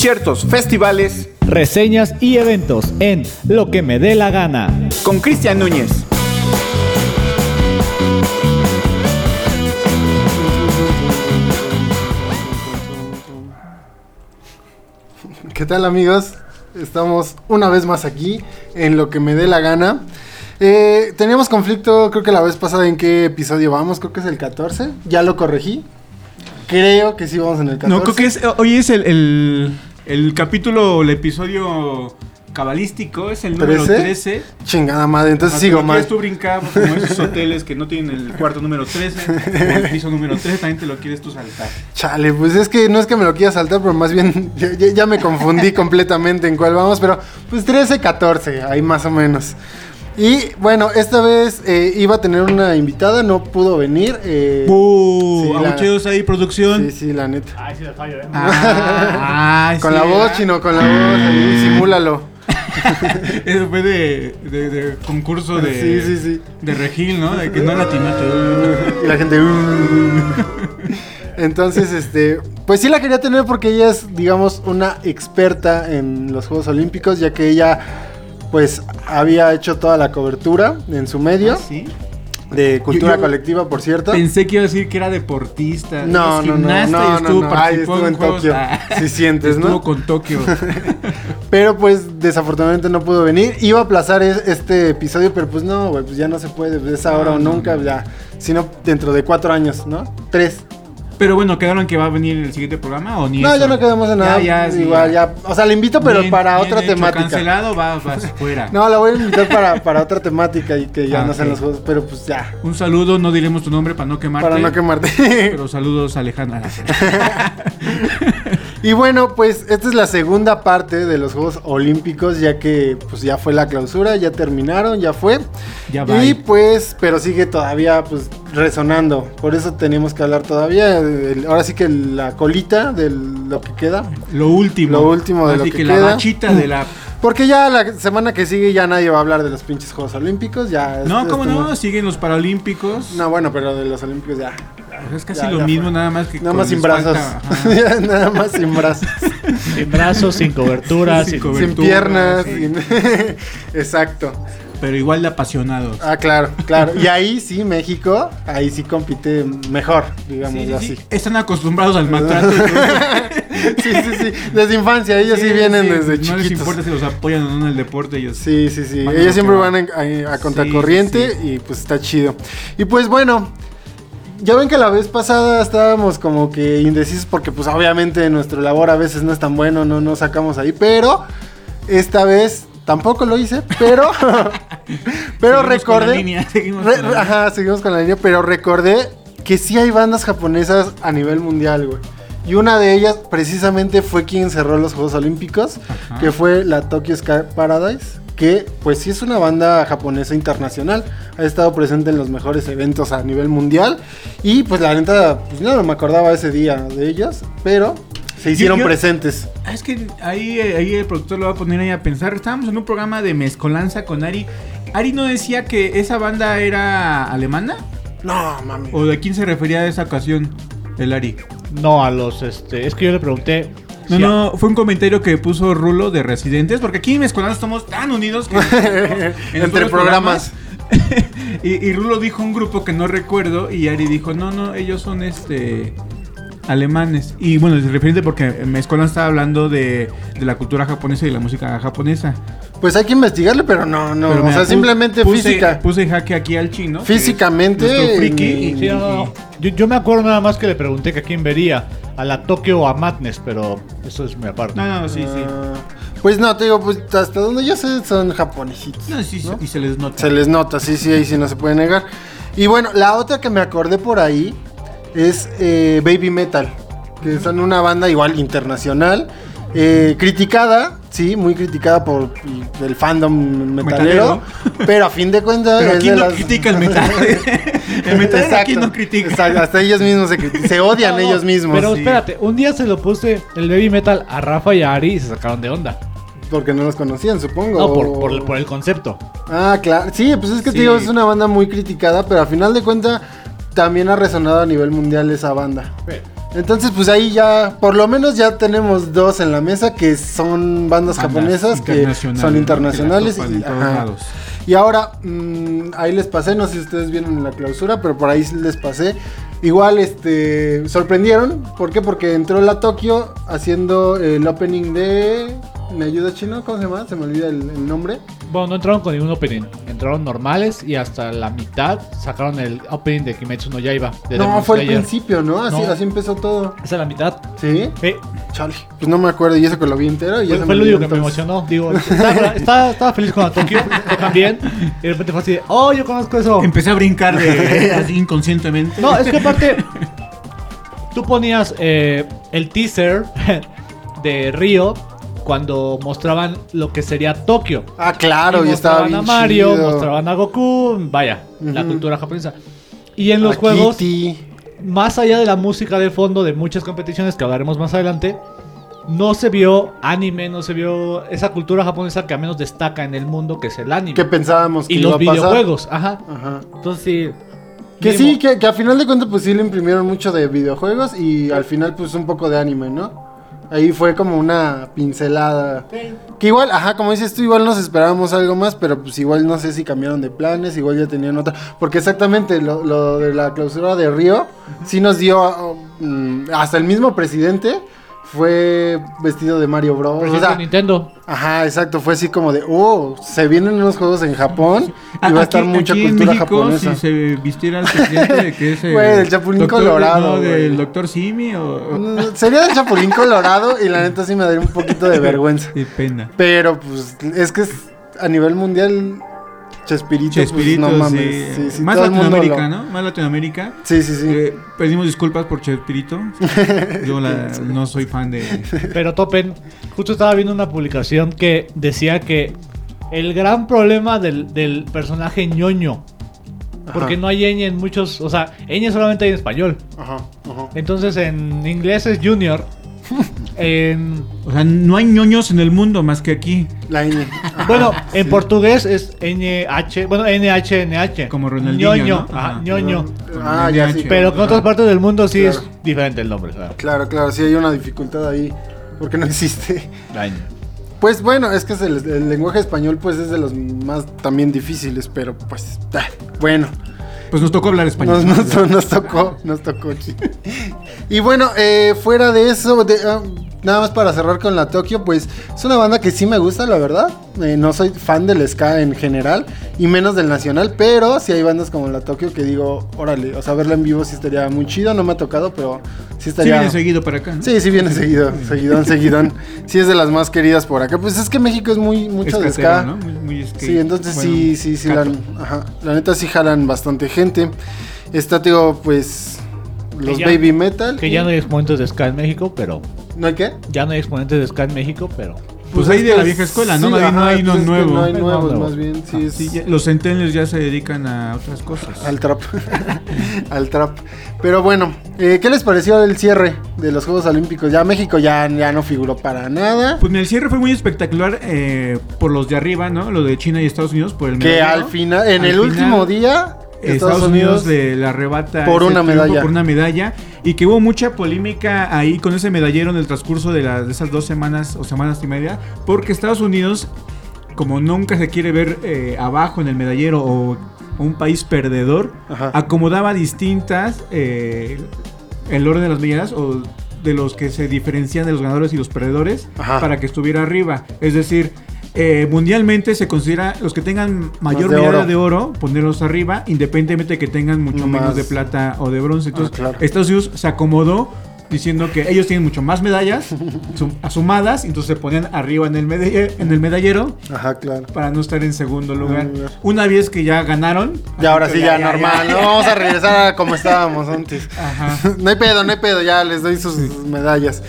Conciertos, festivales, reseñas y eventos en Lo que me dé la gana. con Cristian Núñez. ¿Qué tal amigos? Estamos una vez más aquí en lo que me dé la gana. Eh, teníamos conflicto, creo que la vez pasada en qué episodio vamos, creo que es el 14. Ya lo corregí. Creo que sí vamos en el 14. No, creo que es, hoy es el, el, el capítulo, el episodio cabalístico, es el número 13. 13. Chingada madre, entonces Hasta sigo mal. tú brincar como esos hoteles que no tienen el cuarto número 13 o el piso número 13, también te lo quieres tú saltar. Chale, pues es que no es que me lo quiera saltar, pero más bien ya, ya- ya me confundí completamente en cuál vamos, pero pues 13, 14, ahí más o menos. Y bueno, esta vez eh, iba a tener una invitada, no pudo venir. eh, ¡Uh! sí, la- abucheos ahí, producción. Sí, sí, la neta. Ay, sí, le fallo, ¿eh? Ah, con sí, la voz, ¿verdad? chino, con la voz, ahí, simúlalo. Eso fue de, de, de concurso de, Sí, sí, sí. de Regil, ¿no? De que no latinaste. Y la gente. "Uh". Entonces, este. Pues sí la quería tener porque ella es, digamos, una experta en los Juegos Olímpicos, ya que ella, pues, había hecho toda la cobertura en su medio. ¿Ah, ¿Sí? De cultura Yo- yo colectiva, por cierto. Pensé que iba a decir que era deportista. No, no, no, no, y estuvo, no, no. Ay, estuvo en Juegos- Tokio. Ah, Sí sientes, ¿no? Estuvo con Tokio. Pero pues desafortunadamente no pudo venir. Iba a aplazar es- este episodio, pero pues no, güey, pues ya no se puede. pues, Es ahora o No, no, nunca, no. ya. Sino dentro de cuatro años, ¿no? Tres. Pero bueno, ¿quedaron que va a venir el siguiente programa o ni No, eso? ya no quedamos en nada. Ya, ya, sí, Igual, ya. O sea, le invito, pero Bien- para bien otra hecho, temática. cancelado, va, vas fuera. No, la voy a invitar para, para otra temática y que ya Ah, no sean ok. los juegos, pero pues ya. Un saludo, no diremos tu nombre para no quemarte. Para no quemarte. Pero saludos, Alejandra. y bueno, pues esta es la segunda parte de los Juegos Olímpicos, ya que pues ya fue la clausura, ya terminaron, ya fue. Ya va. Y pues, pero sigue todavía pues resonando. Por eso tenemos que hablar todavía. el- ahora sí que la colita de lo que queda. Lo último. Lo último de lo Así que que, queda. la bachita de la. Porque ya la semana que sigue ya nadie va a hablar de los pinches Juegos Olímpicos. Ya No, ¿cómo este no? Siguen los Paralímpicos. No, bueno, pero de los Olímpicos ya. Es casi ya, lo ya mismo, fue. nada más que. Nada más sin les brazos. falta. Nada más sin brazos. Sin brazos, sin cobertura, Sin sin... cobertura. sin piernas. sí. sin- Exacto. Pero igual de apasionados. Ah, claro, claro. Y ahí sí, México, ahí sí compite mejor, digamos Sí, sí, así. sí. Están acostumbrados al maltrato. Sí, sí, sí. Desde infancia, ellos sí, vienen desde No les chiquitos. importa si los apoyan o no en el deporte, ellos. Sí, sí, sí. Ellos lo siempre van a, a- contracorriente sí, y pues está chido. Y pues bueno, ya ven que la vez pasada estábamos como que indecisos porque pues obviamente nuestro labor a veces no es tan bueno, no nos sacamos ahí, pero esta vez tampoco lo hice, pero pero Seguimos con la recordé línea, seguimos re- con la línea. ajá, seguimos con la línea, pero recordé que sí hay bandas japonesas a nivel mundial, güey. Y una de ellas precisamente fue quien cerró los Juegos Olímpicos, Ajá. que fue la Tokyo Sky Paradise, que pues sí es una banda japonesa internacional, ha estado presente en los mejores eventos a nivel mundial y pues la neta, pues no me acordaba ese día de ellos, pero se hicieron yo- presentes. Ah, Es que ahí, eh, ahí el productor lo va a poner ahí a pensar. Estábamos en un programa de mezcolanza con Ari. Ari no decía que esa banda era alemana. No, mami. ¿O de quién se refería a esa ocasión? El Ari. No, a los, este... Es que yo le pregunté... No, no, fue un comentario que puso Rulo de Residentes, porque aquí en Mezcolanza estamos tan unidos que en Entre programas. y, y Rulo dijo un grupo que no recuerdo y Ari dijo, no, no, ellos son este alemanes. Y bueno, es referente porque Mezcolanza estaba hablando de, de la cultura japonesa y la música japonesa. Pues hay que investigarle, pero no, no, Pero o sea, simplemente puse, física. Puse jaque aquí al chino. Físicamente, friki, y- Sí, no, no. Yo, yo me acuerdo nada más que le pregunté que a quién vería. A la Tokio o a Madness, pero eso es muy aparte. No, no, sí, sí. Ah, Pues no, te digo, pues hasta donde yo sé son japonesitos. No, sí, ¿no? y se les nota. Se les nota, sí, sí, ahí sí no se puede negar. Y bueno, la otra que me acordé por ahí es eh, Baby Metal, que son una banda igual internacional, eh, criticada, sí, muy criticada por el fandom metalero, Metalero. pero a fin de cuentas Pero aquí no las- critica el metal. el metal aquí no critica. exacto, hasta ellos mismos se, odian No, ellos mismos. Pero sí. espérate, un día se lo puse el baby metal a Rafa y a Ari y se sacaron de onda. Porque no los conocían, supongo. No, por, o- por, el- por el concepto. Ah, claro. Sí, pues es que te digo, es una banda muy criticada, pero a final de cuentas también ha resonado a nivel mundial esa banda. Entonces, pues ahí ya, por lo menos ya tenemos dos en la mesa que son bandas, Bandas japonesas que son internacionales. Que y, ajá. Y ahora, mm, ahí les pasé, no sé si ustedes vieron en la clausura, pero por ahí les pasé. Igual, este, sorprendieron. ¿Por qué? Porque entró la Tokio haciendo el opening de... ¿Me ayuda chino? ¿Cómo se llama? Se me olvida el, el nombre. Bueno, no entraron con ningún opening. Entraron normales y hasta la mitad sacaron el opening de Kimetsu no Yaiba. de no, Demon fue el Slayer. principio, ¿no? Así, No. así empezó todo. Esa es la mitad. ¿Sí? Eh, Chale. Pues no me acuerdo, y eso que lo vi entero. Y ya fue lo único que me emocionó. Digo, estaba, estaba- estaba feliz con la Tokio, tocan bien. Y de repente fue así de, oh, yo conozco eso. Empecé a brincar de, así inconscientemente. No, es que aparte, tú ponías eh, el teaser de Río cuando mostraban lo que sería Tokio. Ah, claro, y, Y estaba mostraban bien a Mario, chido. mostraban a Goku, vaya, la Ujú. cultura japonesa. Y en los A juegos, Kitty. más allá de la música de fondo de muchas competiciones que hablaremos más adelante, no se vio anime, no se vio esa cultura japonesa que a menos destaca en el mundo, que es el anime. Que pensábamos que y iba los a pasar. videojuegos, ajá. Ajá. Entonces sí. Que sí, que, que a final de cuentas pues sí le imprimieron mucho de videojuegos y al final pues un poco de anime, ¿no? Ahí fue como una pincelada. Que igual, ajá, como dices tú, igual nos esperábamos algo más, pero pues igual no sé si cambiaron de planes, igual ya tenían otra. Porque exactamente lo, lo de la clausura de Río, sí nos dio, mm, hasta el mismo presidente fue vestido de Mario Bros. O sea, de Nintendo. ajá, exacto, fue así como de, oh, se vienen unos juegos en Japón y va a estar Aquí- mucha aquí en cultura México, japonesa. Si se vistiera el presidente de que es el Güey, del Chapulín doctor- Colorado, no, del doctor Simi o, Mm, Sería el Chapulín Colorado y la neta sí me daría un poquito de vergüenza. de pena. Pero pues es que es a nivel mundial Chespirito, Chespirito, pues, no mames. sí. Sí, sí, Más Latinoamérica, lo- ¿no? Más Latinoamérica. Sí, sí, sí. Eh, pedimos disculpas por Chespirito. Yo la- no soy fan de. Pero Topen, justo estaba viendo una publicación que decía que el gran problema del, del personaje ñoño, porque Ajá. no hay ñ en muchos, o sea, ñ solamente hay en español. Ajá, ajá. Entonces en inglés es junior. En, O sea, no hay ñoños en el mundo más que aquí. La ñ. Ajá, bueno, en sí. portugués es nh, bueno, nhnh. Como Ronaldinho, ñoño, ¿no? ajá, Ajá. ñoño. Ah, ya sí. Pero con otras partes del mundo sí Claro. es diferente el nombre. claro. Claro, claro, sí hay una dificultad ahí. Porque no existe. Daño. Pues bueno, es que es el, el lenguaje español pues es de los más también difíciles, pero pues ah, bueno. Pues nos tocó hablar español. Nos, nos- nos tocó, nos tocó. Y bueno, eh, fuera de eso, de, ah, nada más para cerrar con la Tokio, pues es una banda que sí me gusta, la verdad. Eh, no soy fan del ska en general y menos del nacional, pero sí hay bandas como la Tokio que digo, órale, o sea, verla en vivo sí estaría muy chido, no me ha tocado, pero sí Sí estaría... viene seguido para acá. ¿no? Sí, sí viene seguido, seguidón, seguidón. Sí es de las más queridas por acá. Pues es que México es muy mucho de ska. ¿no? Muy, muy skate. Sí, entonces Bueno, sí, sí, sí, la, ajá, la neta sí jalan bastante gente. Está, digo, pues los ya- baby metal. Que y- ya no hay exponentes de ska en México, pero... ¿No hay qué? Ya no hay exponentes de ska en México, pero... Pues es ahí de la vieja escuela, ¿no? sí, no hay uno pues es que nuevo. No hay nuevos, más bien, sí, es Sí, ya- los centennials ya se dedican a otras cosas. al trap. al trap. Pero bueno, eh, ¿qué les pareció el cierre de los Juegos Olímpicos? Ya México ya, ya no figuró para nada. Pues el cierre fue muy espectacular eh, por los de arriba, ¿no? Lo de China y Estados Unidos por el que al final, en Al el final, último día, Estados, Unidos, le, le arrebata por una medalla. por una medalla y que hubo mucha polémica ahí con ese medallero en el transcurso de, de esas dos semanas o semanas y media porque Estados Unidos como nunca se quiere ver eh, abajo en el medallero o un país perdedor Ajá. acomodaba distintas eh, el orden de las medallas o de los que se diferencian de los ganadores y los perdedores Ajá. para que estuviera arriba es decir eh, mundialmente se considera los que tengan mayor de medalla oro. de oro, ponerlos arriba, independientemente de que tengan mucho Más. menos de plata o de bronce. Entonces, Ah, claro. Estados Unidos se acomodó diciendo que ellos tienen mucho más medallas sum- asumadas, entonces se ponían arriba en el, medalle- en el medallero Ajá, claro. para no estar en segundo lugar. lugar. Una vez que ya ganaron, Y ahora sí, ya, normal. ya. No vamos a regresar a como estábamos antes. Ajá. No hay pedo, no hay pedo. Ya les doy sus medallas.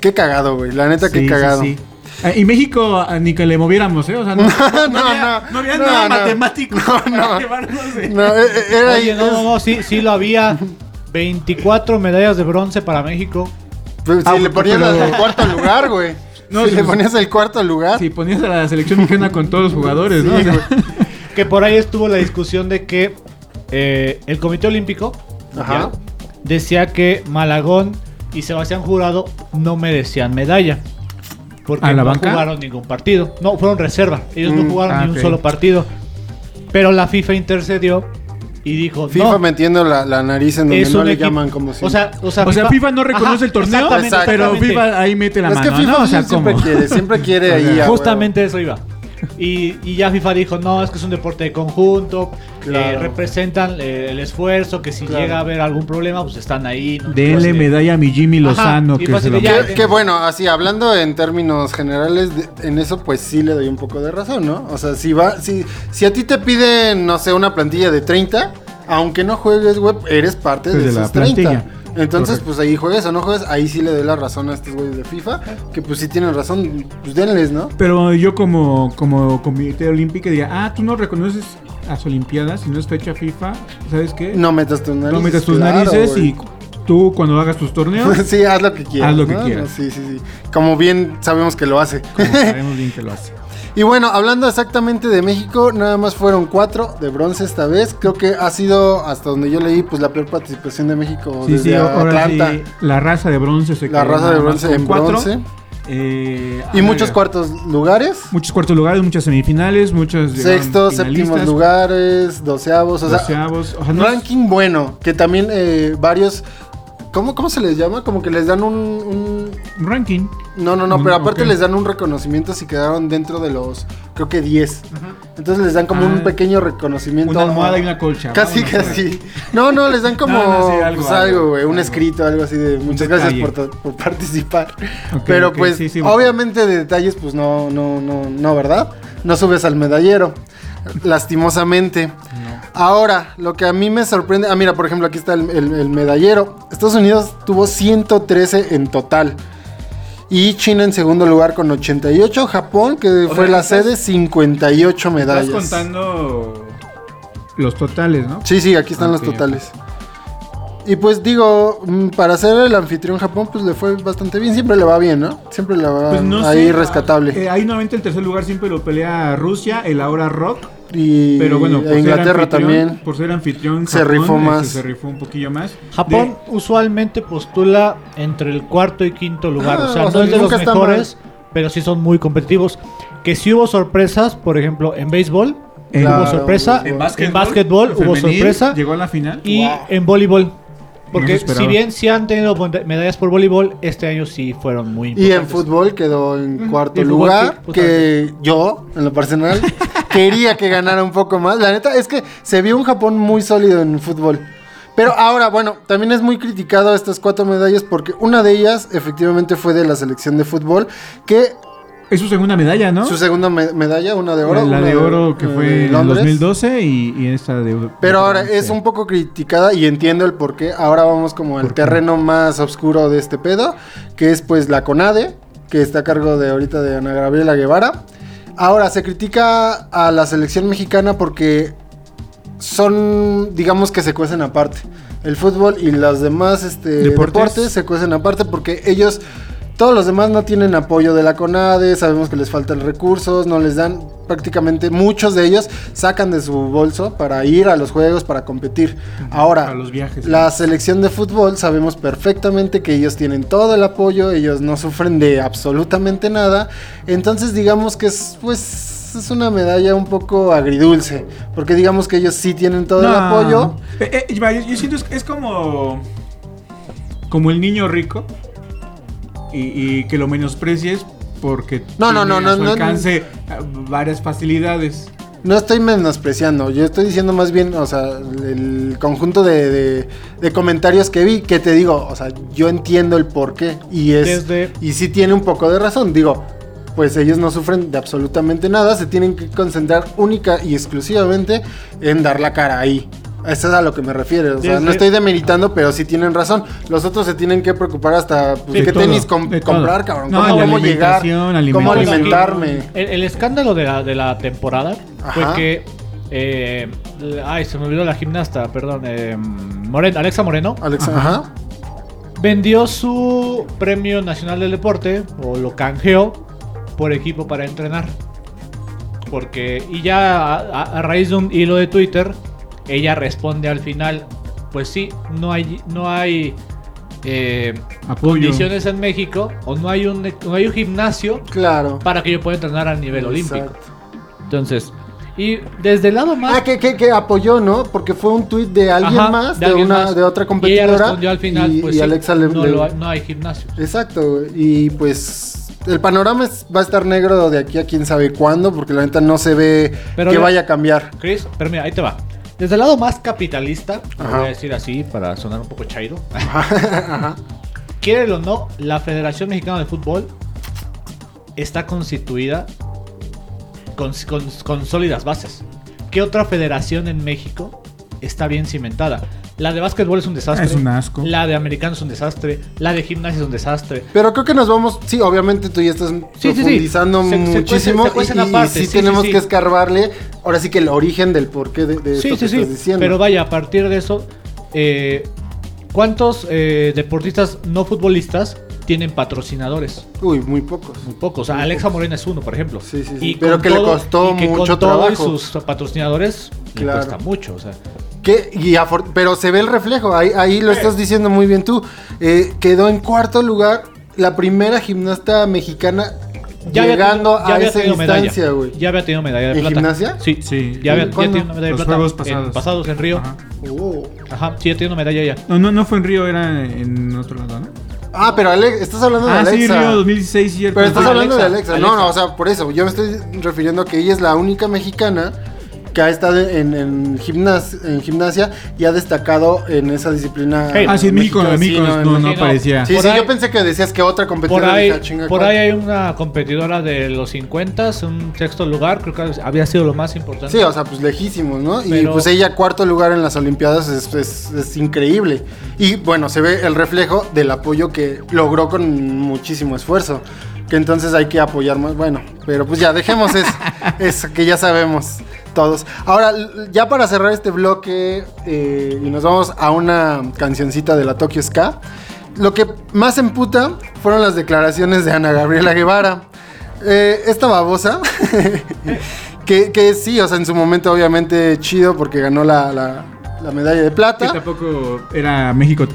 Qué cagado, güey. La neta, Sí, qué cagado. sí. Ah, y México ah, ni que le moviéramos, ¿eh? O sea, no, no, no, había, no. no había nada no. matemático No, para no. llevarnos de- No, eh, eh, era. Oye, no, no, no, sí, sí lo había. 24 medallas de bronce para México. Pues, Ah, si le ponías pero- el cuarto lugar, güey. No, si le ponías el cuarto lugar. Si ponías a la selección mexicana con todos los jugadores, ¿no? O sea. Que por ahí estuvo la discusión de que eh, el Comité Olímpico Ajá. Decía que Malagón y Sebastián Jurado no merecían medalla. Porque ¿A la no banca? jugaron ningún partido. No, fueron reserva. Ellos Mm, no jugaron ah, ni ok. un solo partido. Pero la FIFA intercedió y dijo, FIFA no, metiendo la, la nariz en donde es no un le equipo- llaman como si. O sea, o sea, O sea, FIFA no reconoce el torneo, exactamente, pero exactamente. FIFA ahí mete la es mano, que FIFA ¿no? O sea, siempre ¿cómo? quiere, siempre quiere ahí. a huevo. Justamente eso iba. Y, y ya FIFA dijo, no, es que es un deporte de conjunto, Claro. eh, representan eh, el esfuerzo, que si Claro. llega a haber algún problema, pues están ahí. ¿no? Denle Entonces, medalla a mi Jimmy Lozano, que se lo ya-. Que, que bueno, así hablando en términos generales, de- en eso pues sí le doy un poco de razón, ¿no? O sea, si va, si, si a ti te piden, no sé, una plantilla de 30, aunque no juegues web, eres parte Pues de, de la esos 30. plantilla. Entonces, Correcto. pues ahí juegues o no juegues, ahí sí le doy la razón a estos güeyes de FIFA, que pues sí tienen razón, pues denles, ¿no? Pero yo como, como comité olímpico diría, ah, tú no reconoces las olimpiadas si no es fecha FIFA, ¿sabes qué? No metas tus narices. No metas tus claro, narices güey. y tú cuando hagas tus torneos, sí, haz lo que quieras. Haz lo que quieras. Sí, sí, sí. Como bien sabemos que lo hace. como sabemos bien que lo hace. Y bueno, hablando exactamente de México, nada más fueron cuatro de bronce esta vez. Creo que ha sido, hasta donde yo leí, pues la peor participación de México Sí, desde sí, Atlanta. sí, la raza de bronce se La raza de bronce en cuatro. bronce. Eh, Y muchos cuartos lugares. Muchos cuartos lugares, muchas semifinales, muchos Sextos, séptimos lugares, doceavos. O sea, doceavos, o sea, no es- ranking bueno. Que también eh, varios... ¿Cómo, ¿Cómo se les llama? Como que les dan un... un- un ranking. No, no, no, pero aparte les dan un reconocimiento si quedaron dentro de los, creo que 10. Entonces les dan como un Ah, pequeño reconocimiento. Una almohada y una colcha. Casi, casi. No, no, les dan como No, no, sí, algo, pues, algo, algo, güey, un escrito, algo así de muchas gracias por, participar. Ok, Pero pues, sí, sí, obviamente de detalles, pues no, no, no, no, ¿verdad? No subes al medallero, lastimosamente. Ahora, lo que a mí me sorprende, ah, mira, por ejemplo, aquí está el, el- el medallero. Estados Unidos tuvo 113 en total. Y China en segundo lugar con 88. Japón, que O fue sea, la estás- sede, 58 medallas. Estás contando los totales, ¿no? Sí, sí, aquí están los totales. Y pues digo, mm, para ser el anfitrión Japón, pues le fue bastante bien. Siempre le va bien, ¿no? Siempre le va Pues no ahí sé, rescatable. eh, ahí nuevamente el tercer lugar siempre lo pelea Rusia, el ahora Rock. Y Pero bueno, por Inglaterra ser anfitrión- también. Por ser anfitrión, Se Japón, rifó este, más. Se rifó un poquillo más. Japón usualmente postula entre el cuarto y quinto lugar. Ah, o sea, o sea, no es de los mejores, pero sí son muy competitivos. Que sí hubo sorpresas, por ejemplo, en béisbol En- hubo Claro, sorpresa, en en básquetbol, hubo sorpresa Llegó a la final. y Wow. en voleibol. No Porque esperaba. si bien sí han tenido meda- medallas por voleibol, este año sí fueron muy Y en importantes. fútbol quedó en cuarto lugar. sí, que yo, en lo personal, quería que ganara un poco más. La neta es que se vio un Japón muy sólido en fútbol. Pero ahora, bueno, también es muy criticado estas cuatro medallas porque una de ellas efectivamente fue de la selección de fútbol, que Es su segunda medalla, ¿no? su segunda me- medalla, una de oro. la una de oro que fue en Londres. 2012 y, y esta de Pero de ahora es un poco criticada y entiendo el por qué. Ahora vamos como al terreno más oscuro de este pedo, que es pues la CONADE, que está a cargo de ahorita de Ana Gabriela Guevara. Ahora se critica a la selección mexicana porque son, digamos que se cuecen aparte. El fútbol y los demás este, Deportes. deportes se cuecen aparte porque ellos todos los demás no tienen apoyo de la CONADE, sabemos que les faltan recursos, no les dan prácticamente muchos de ellos sacan de su bolso para ir a los juegos, para competir. Ahora, Para los viajes. la selección de fútbol sabemos perfectamente que ellos tienen todo el apoyo, ellos no sufren de absolutamente nada, entonces digamos que es pues es una medalla un poco agridulce, porque digamos que ellos sí tienen todo el apoyo. Eh, eh, yo siento es, es como. Como el niño rico. Y, y que lo menosprecies porque. No, no, no, no, no, alcance eh, varias facilidades. No estoy menospreciando, yo estoy diciendo más bien, o sea, el conjunto de, de- de comentarios que vi, que te digo, o sea, yo entiendo el por qué, y es, Desde- y sí tiene un poco de razón, digo, pues ellos no sufren de absolutamente nada, se tienen que concentrar única y exclusivamente en dar la cara ahí. Eso es a lo que me refiero, o sea, no estoy demeritando, pero sí tienen razón. Los otros se tienen que preocupar hasta pues, De qué todo, tenis de comprar, cabrón, No, cómo, llegar, cómo alimentarme. El, el escándalo de la, de la temporada Ajá. fue que. eh, ay, se me olvidó la gimnasta, perdón. eh, Moreno, Alexa Moreno Alexa, Ajá. ajá. vendió su premio nacional del deporte o lo canjeó por equipo para entrenar. Porque, y ya a, a- a raíz de un hilo de Twitter, ella responde al final: Pues sí, no hay, no hay eh, condiciones en México o no hay un, no hay un gimnasio Claro. para que yo pueda entrenar a nivel olímpico. Entonces, y desde el lado más... Ah, que, que, que apoyó, ¿no? Porque fue un tuit de alguien Ajá, más, de, alguien una, más. de otra Y ella competidora. respondió al final, y, pues y sí, Alexa le, no, le- lo hay- no hay gimnasio. Exacto, y pues el panorama es- va a estar negro de aquí a quién sabe cuándo, porque la neta no se ve Pero que ya- vaya a cambiar. Chris, pero mira, ahí te va. Desde el lado más capitalista, voy a decir así para sonar un poco chairo. Quiere o no, la Federación Mexicana de Fútbol está constituida con, con- con sólidas bases. ¿Qué otra federación en México está bien cimentada? La de básquetbol es un desastre. Es un asco. La de americano es un desastre. La de gimnasia es un desastre. Pero creo que nos vamos, sí, obviamente tú ya estás Sí, sí, sí. profundizando Se- muchísimo se y, sí, sí, tenemos sí, sí. que escarbarle, ahora sí que el origen del porqué de, de Sí, esto sí, que sí. estás diciendo. Pero vaya, a partir de eso, eh, ¿cuántos eh, deportistas no futbolistas tienen patrocinadores? Uy, muy pocos. Muy pocos. O sea, Alexa Morena es uno, por ejemplo. Sí, sí, sí. Y Pero que le costó y que mucho con todo y trabajo. sus patrocinadores le Claro. cuesta mucho. O sea, Que, y pero se ve el reflejo, ahí, ahí lo estás diciendo muy bien tú. Eh, quedó en cuarto lugar la primera gimnasta mexicana ya llegando tenido- ya a había esa tenido instancia, medalla. güey. Ya había tenido medalla de ¿En plata. gimnasia? Sí. Sí. Ya había, ya una medalla de Los plata. juegos En pasados. en Río. Ajá. Oh. Ajá, sí, ya tiene una medalla ya. No, no, no fue en Río, era en otro lado, ¿no? Ah, pero Ale- estás hablando de Ah, sí, Alexa. Río 2016, cierto. pero estás Alexa, hablando de Alexa. Alexa. No, no, o sea, por eso. Yo me estoy refiriendo a que ella es la única mexicana que ha estado en, en, gimnas- en gimnasia y ha destacado en esa disciplina. Hey. Ah, sí, en México, México sí, no, no, aparecía. Sí, Por sí, ahí- yo pensé que decías que otra Por competidora. ahí, dije, "Ah, por ¿cuál?". ahí hay una competidora de los 50, un sexto lugar, creo que había sido lo más importante. Sí, o sea, pues lejísimos, ¿no? Y pues ella cuarto lugar en las Olimpiadas es, es- es increíble. Y bueno, se ve el reflejo del apoyo que logró con muchísimo esfuerzo. Que entonces hay que apoyar más. Bueno, pero pues ya, dejemos eso, eso que ya sabemos todos. Ahora, ya para cerrar este bloque eh, y nos vamos a una cancioncita de la Tokyo Ska. Lo que más emputa fueron las declaraciones de Ana Gabriela Guevara. Eh, esta babosa, que, que sí, o sea, en su momento obviamente chido porque ganó la, la- la medalla de Que plata. tampoco era México.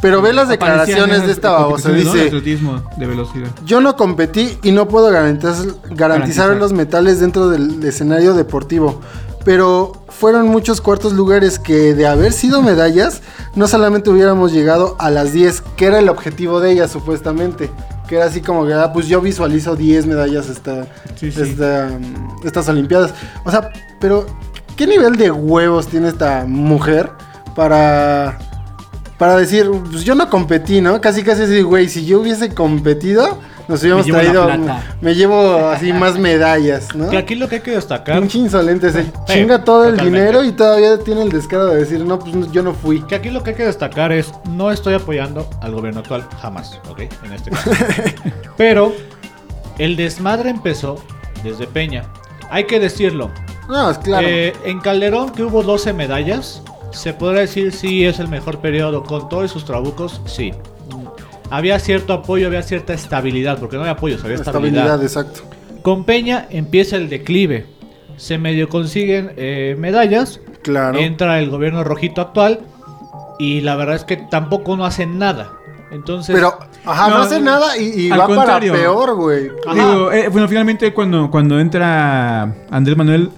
Pero ve las declaraciones de esta babosa. Dice, atletismo de velocidad. yo no competí y no puedo garantizar, garantizar Garantizar. los metales dentro del escenario deportivo. Pero fueron muchos cuartos lugares que de haber sido medallas, no solamente hubiéramos llegado a las 10, que era el objetivo de ella supuestamente. Que era así como que, ah, pues yo visualizo 10 medallas esta, Sí, sí. esta, estas Olimpiadas. O sea, pero ¿qué nivel de huevos tiene esta mujer para, para decir, pues yo no competí, ¿no? Casi casi así, güey, si yo hubiese competido, nos hubiéramos traído, plata. me llevo así más medallas, ¿no? Que aquí lo que hay que destacar, Pinche insolente, se Sí, chinga todo el dinero y todavía tiene el descaro de decir, no, pues no, yo no fui. que aquí lo que hay que destacar es, no estoy apoyando al gobierno actual, jamás, ¿ok? En este caso. Pero el desmadre empezó desde Peña. Hay que decirlo. No, es claro. Eh, en Calderón, que hubo 12 medallas, se podrá decir si es el mejor periodo con todos sus trabucos, sí. Había cierto apoyo, había cierta estabilidad, porque no había apoyo, había Estabilidad, estabilidad. exacto. Con Peña empieza el declive. Se medio consiguen eh, medallas. Claro. Entra el gobierno rojito actual. Y la verdad es que tampoco no hacen nada. Entonces. Pero, ajá, no, No, hace nada y, y al va contrario. para peor, güey. Eh, bueno, finalmente cuando, cuando entra Andrés Manuel,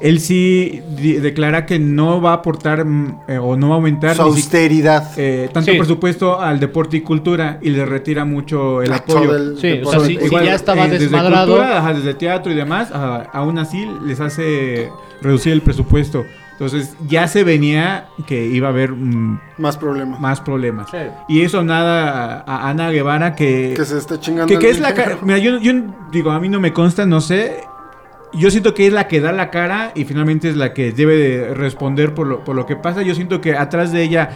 él sí declara que no va a aportar mm, eh, o no va a aumentar Su si- austeridad. eh, tanto Sí. presupuesto al deporte y cultura y le retira mucho el Ah, apoyo. el Sí, o sea, sí, Igual, ya estaba eh, desde desmadrado. cultura, ajá, desde teatro y demás, ajá, aún así les hace reducir el presupuesto. Entonces ya se venía que iba a haber mm, Más problema. más problemas. Sí. Y eso nada a, a Ana Guevara que... Que se está chingando. Que, que es la. Mira, yo, yo digo, a mí no me consta, no sé. Yo siento que es la que da la cara y finalmente es la que debe de responder por lo, por lo que pasa. Yo siento que atrás de ella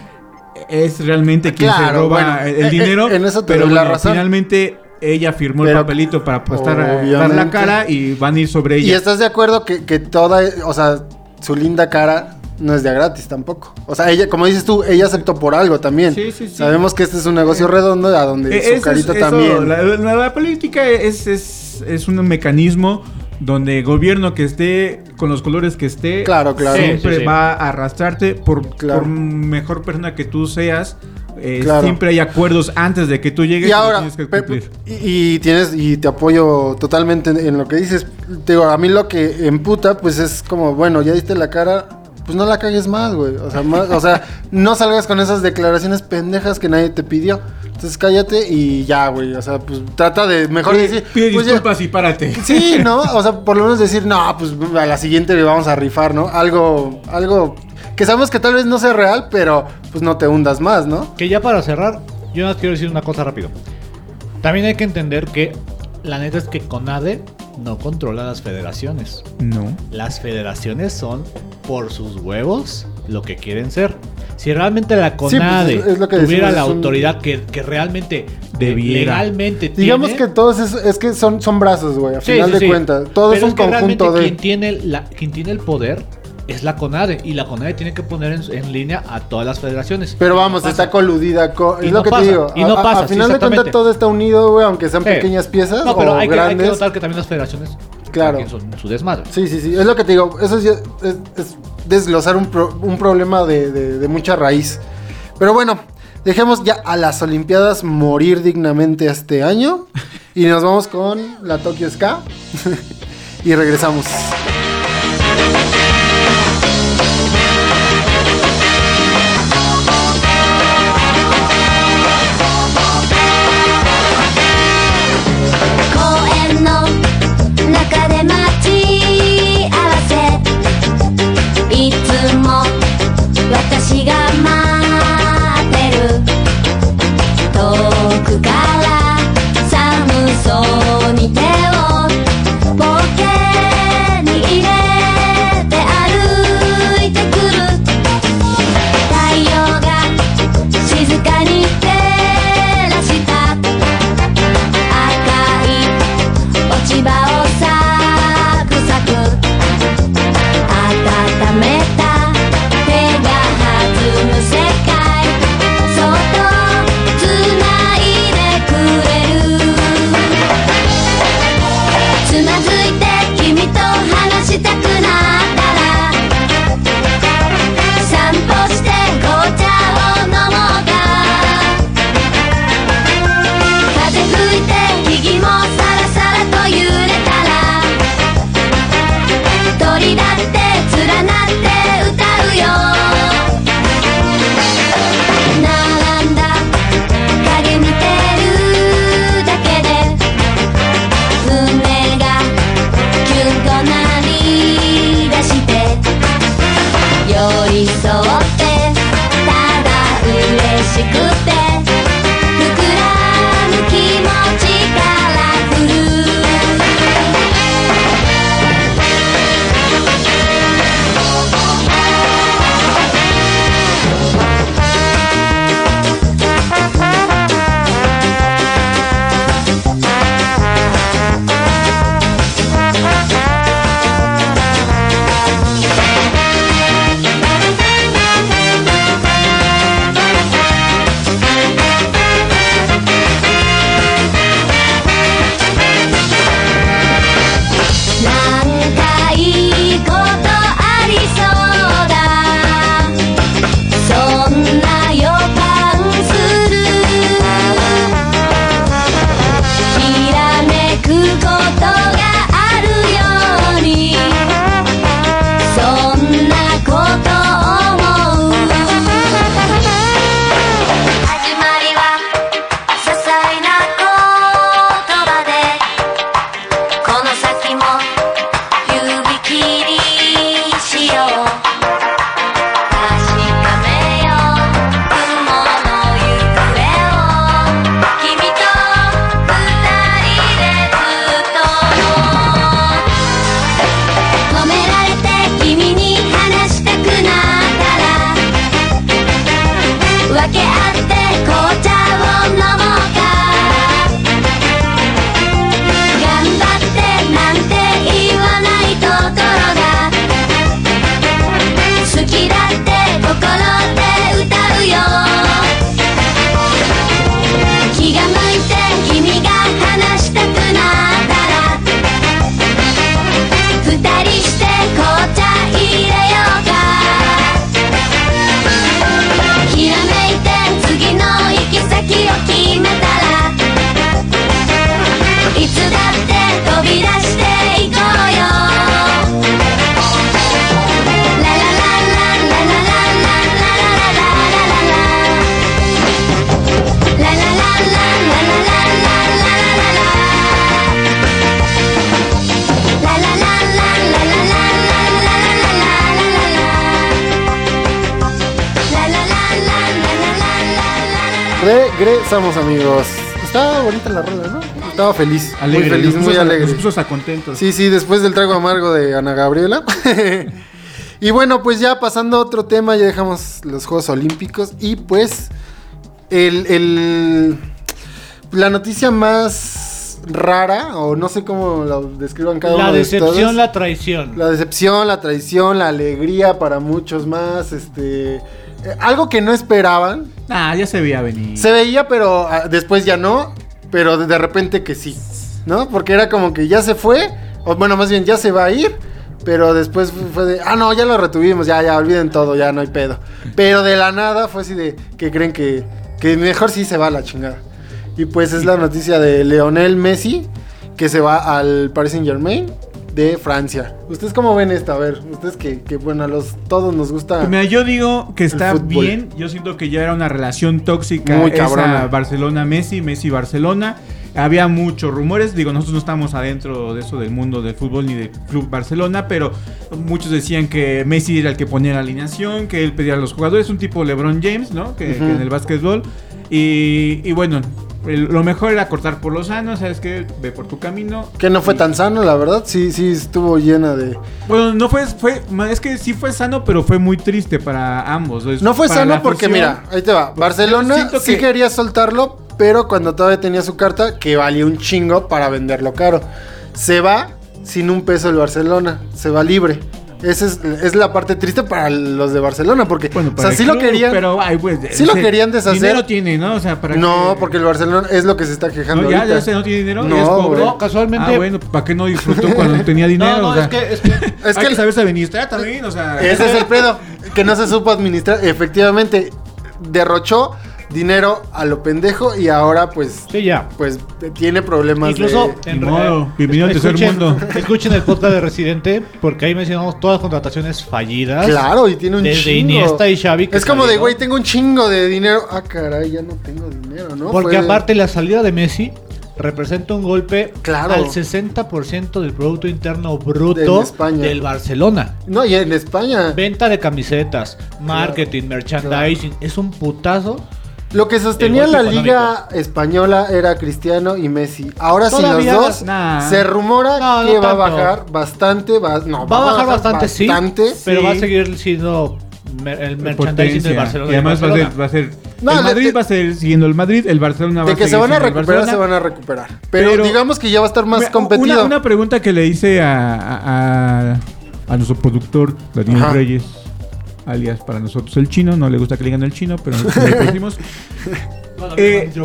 es realmente quien se roba bueno, el, eh, eh, dinero. en eso te pero doy la bueno, razón. finalmente ella firmó el papelito para apostar a dar la cara y van a ir sobre Y ella. estás de acuerdo que, que toda, o sea, su linda cara no es de gratis tampoco. O sea, ella, como dices tú, ella aceptó por algo también. Sí, sí, sí. Sabemos que este es un negocio redondo a donde Eh, su eso carita eso, también. La, la- la política es, es, es un mecanismo donde gobierno que esté, con los colores que esté, Claro, claro. siempre Sí, sí, sí. va a arrastrarte por, Claro. por mejor persona que tú seas. Eh, Claro. Siempre hay acuerdos antes de que tú llegues Y lo ahora, tienes que y, y tienes, y te apoyo totalmente en, en lo que dices. Te digo, a mí lo que emputa, pues es como, bueno, ya diste la cara, pues no la cagues más, güey. O sea, más- o sea, no salgas con esas declaraciones pendejas que nadie te pidió. Entonces cállate y ya, güey. O sea, pues trata de mejor Pide, decir. pide pues, ya- disculpas y párate. Sí, ¿no? O sea, por lo menos decir, no, pues a la siguiente le vamos a rifar, ¿no? Algo, algo que sabemos que tal vez no sea real, pero pues no te hundas más, ¿no? Que ya para cerrar, yo no quiero decir una cosa rápido. También hay que entender que la neta es que CONADE no controla las federaciones. No. Las federaciones son por sus huevos lo que quieren ser. Si realmente la pues, CONADE es lo que tuviera decimos, la un- autoridad que, que realmente Debiera. legalmente Digamos tiene, que todos es, es que son, son brazos, güey, a Sí, final sí, de cuentas. Todo Pero es un que conjunto de... Quien tiene, la, quien tiene el poder es la CONADE. Y la CONADE tiene que poner en, en línea a todas las federaciones. Pero no vamos, está coludida. co- Y es no lo que pasa, te digo. y no a, a- pasa, a sí, final de cuentas todo está unido, güey, aunque sean pequeñas piezas No, pero o hay que, hay que grandes. notar que también las federaciones Claro. son su desmadre. Sí, sí, sí. Es lo que te digo. Eso es, es- es desglosar un, pro- un problema de, de- de mucha raíz. Pero bueno, dejemos ya a las Olimpiadas morir dignamente este año. Y nos vamos con la Tokyo Ska. y regresamos. Regresamos, amigos. Estaba bonita la rueda, ¿no? Estaba feliz. Alegre, muy feliz, muy alegre. Nos puso hasta contentos. Sí, sí, después del trago amargo de Ana Gabriela. y bueno, pues ya pasando a otro tema, ya dejamos los Juegos Olímpicos. Y pues, el, el- la noticia más rara, o no sé cómo la describan cada La uno de decepción, ustedes. la traición. La decepción, la traición, la alegría para muchos más, este... eh, algo que no esperaban. Ah, ya se veía venir. Se veía, pero ah, después ya no. Pero de, repente que sí. ¿No? Porque era como que ya se fue. O bueno, más bien ya se va a ir. Pero después fu- fue de. Ah, no, ya lo retuvimos. Ya, ya, olviden todo. Ya no hay pedo. Pero de la nada fue así de. Que creen que. Que mejor sí se va a la chingada. Y pues es la noticia de Leonel Messi. Que se va al Paris Saint Germain. De Francia. ¿Ustedes cómo ven esta? A ver, ustedes que, que bueno, a los todos nos gusta. Mira, yo digo que está bien. Yo siento que ya era una relación tóxica. Muy cabrona. Barcelona-Messi, Messi-Barcelona. Había muchos rumores. Digo, nosotros no estamos adentro de eso del mundo del fútbol ni del Club Barcelona. Pero muchos decían que Messi era el que ponía la alineación. Que él pedía a los jugadores. Un tipo LeBron James, ¿no? Que, en el básquetbol. Y, y bueno, el- lo mejor era cortar por los sanos. ¿Sabes qué? Ve por tu camino. Que no fue Y- tan sano, la verdad. Sí, sí, estuvo llena de. Bueno, no fue, fue, es que sí fue sano, pero fue muy triste para ambos. Es- No fue sano porque, mira, ahí te va. Barcelona sí que- quería soltarlo, pero cuando todavía tenía su carta, que valía un chingo para venderlo caro. Se va sin un peso el Barcelona, se va libre. Esa es, es la parte triste para los de Barcelona, porque, Bueno, o sea, sí lo querían. Pero, ay, pues, sí lo querían deshacer. Dinero tiene, ¿no? O sea, para no, que- porque el Barcelona es lo que se está quejando. No, ya, ahorita. ya se no tiene dinero. No, es pobre. No, casualmente- Ah, bueno, ¿para qué no disfrutó cuando tenía dinero? No, no, O sea, es que, es que Es hay que que saberse administrar también, o sea. Ese es el pedo, que no se supo administrar. Efectivamente, derrochó dinero a lo pendejo y ahora, pues, sí, ya. pues tiene problemas Incluso de... en modo, bienvenido al tercer escuchen- mundo. Escuchen el podcast de Residente, porque ahí mencionamos todas las contrataciones fallidas. Claro, y tiene un Desde chingo. Iniesta y Xavi que Es como de, güey, tengo un chingo de dinero. Ah, caray, ya no tengo dinero, ¿no? Porque Fue- aparte la salida de Messi representa un golpe Claro. al 60% del Producto Interno Bruto De España. del Barcelona. No, y en España. Venta de camisetas, marketing, merchandising, es un putazo. Lo que sostenía la liga española era Cristiano y Messi. Ahora sin los dos, Nah. se rumora No, no que va a bajar bastante. Va, no, Va a bajar bastante, sí, pero sí. va a seguir siendo mer- el merchandising del Barcelona. Y además va a Barcelona. ser, va a ser No, el Madrid de- va a ser siguiendo el Madrid, el Barcelona va De a que se van a recuperar, se van a recuperar. Pero, Pero- digamos que ya va a estar más Me- competido. Una, una pregunta que le hice a, a, a- a nuestro productor, Daniel Ajá. Reyes, alias para nosotros el chino, no le gusta que le digan el chino, pero le decimos. Eh,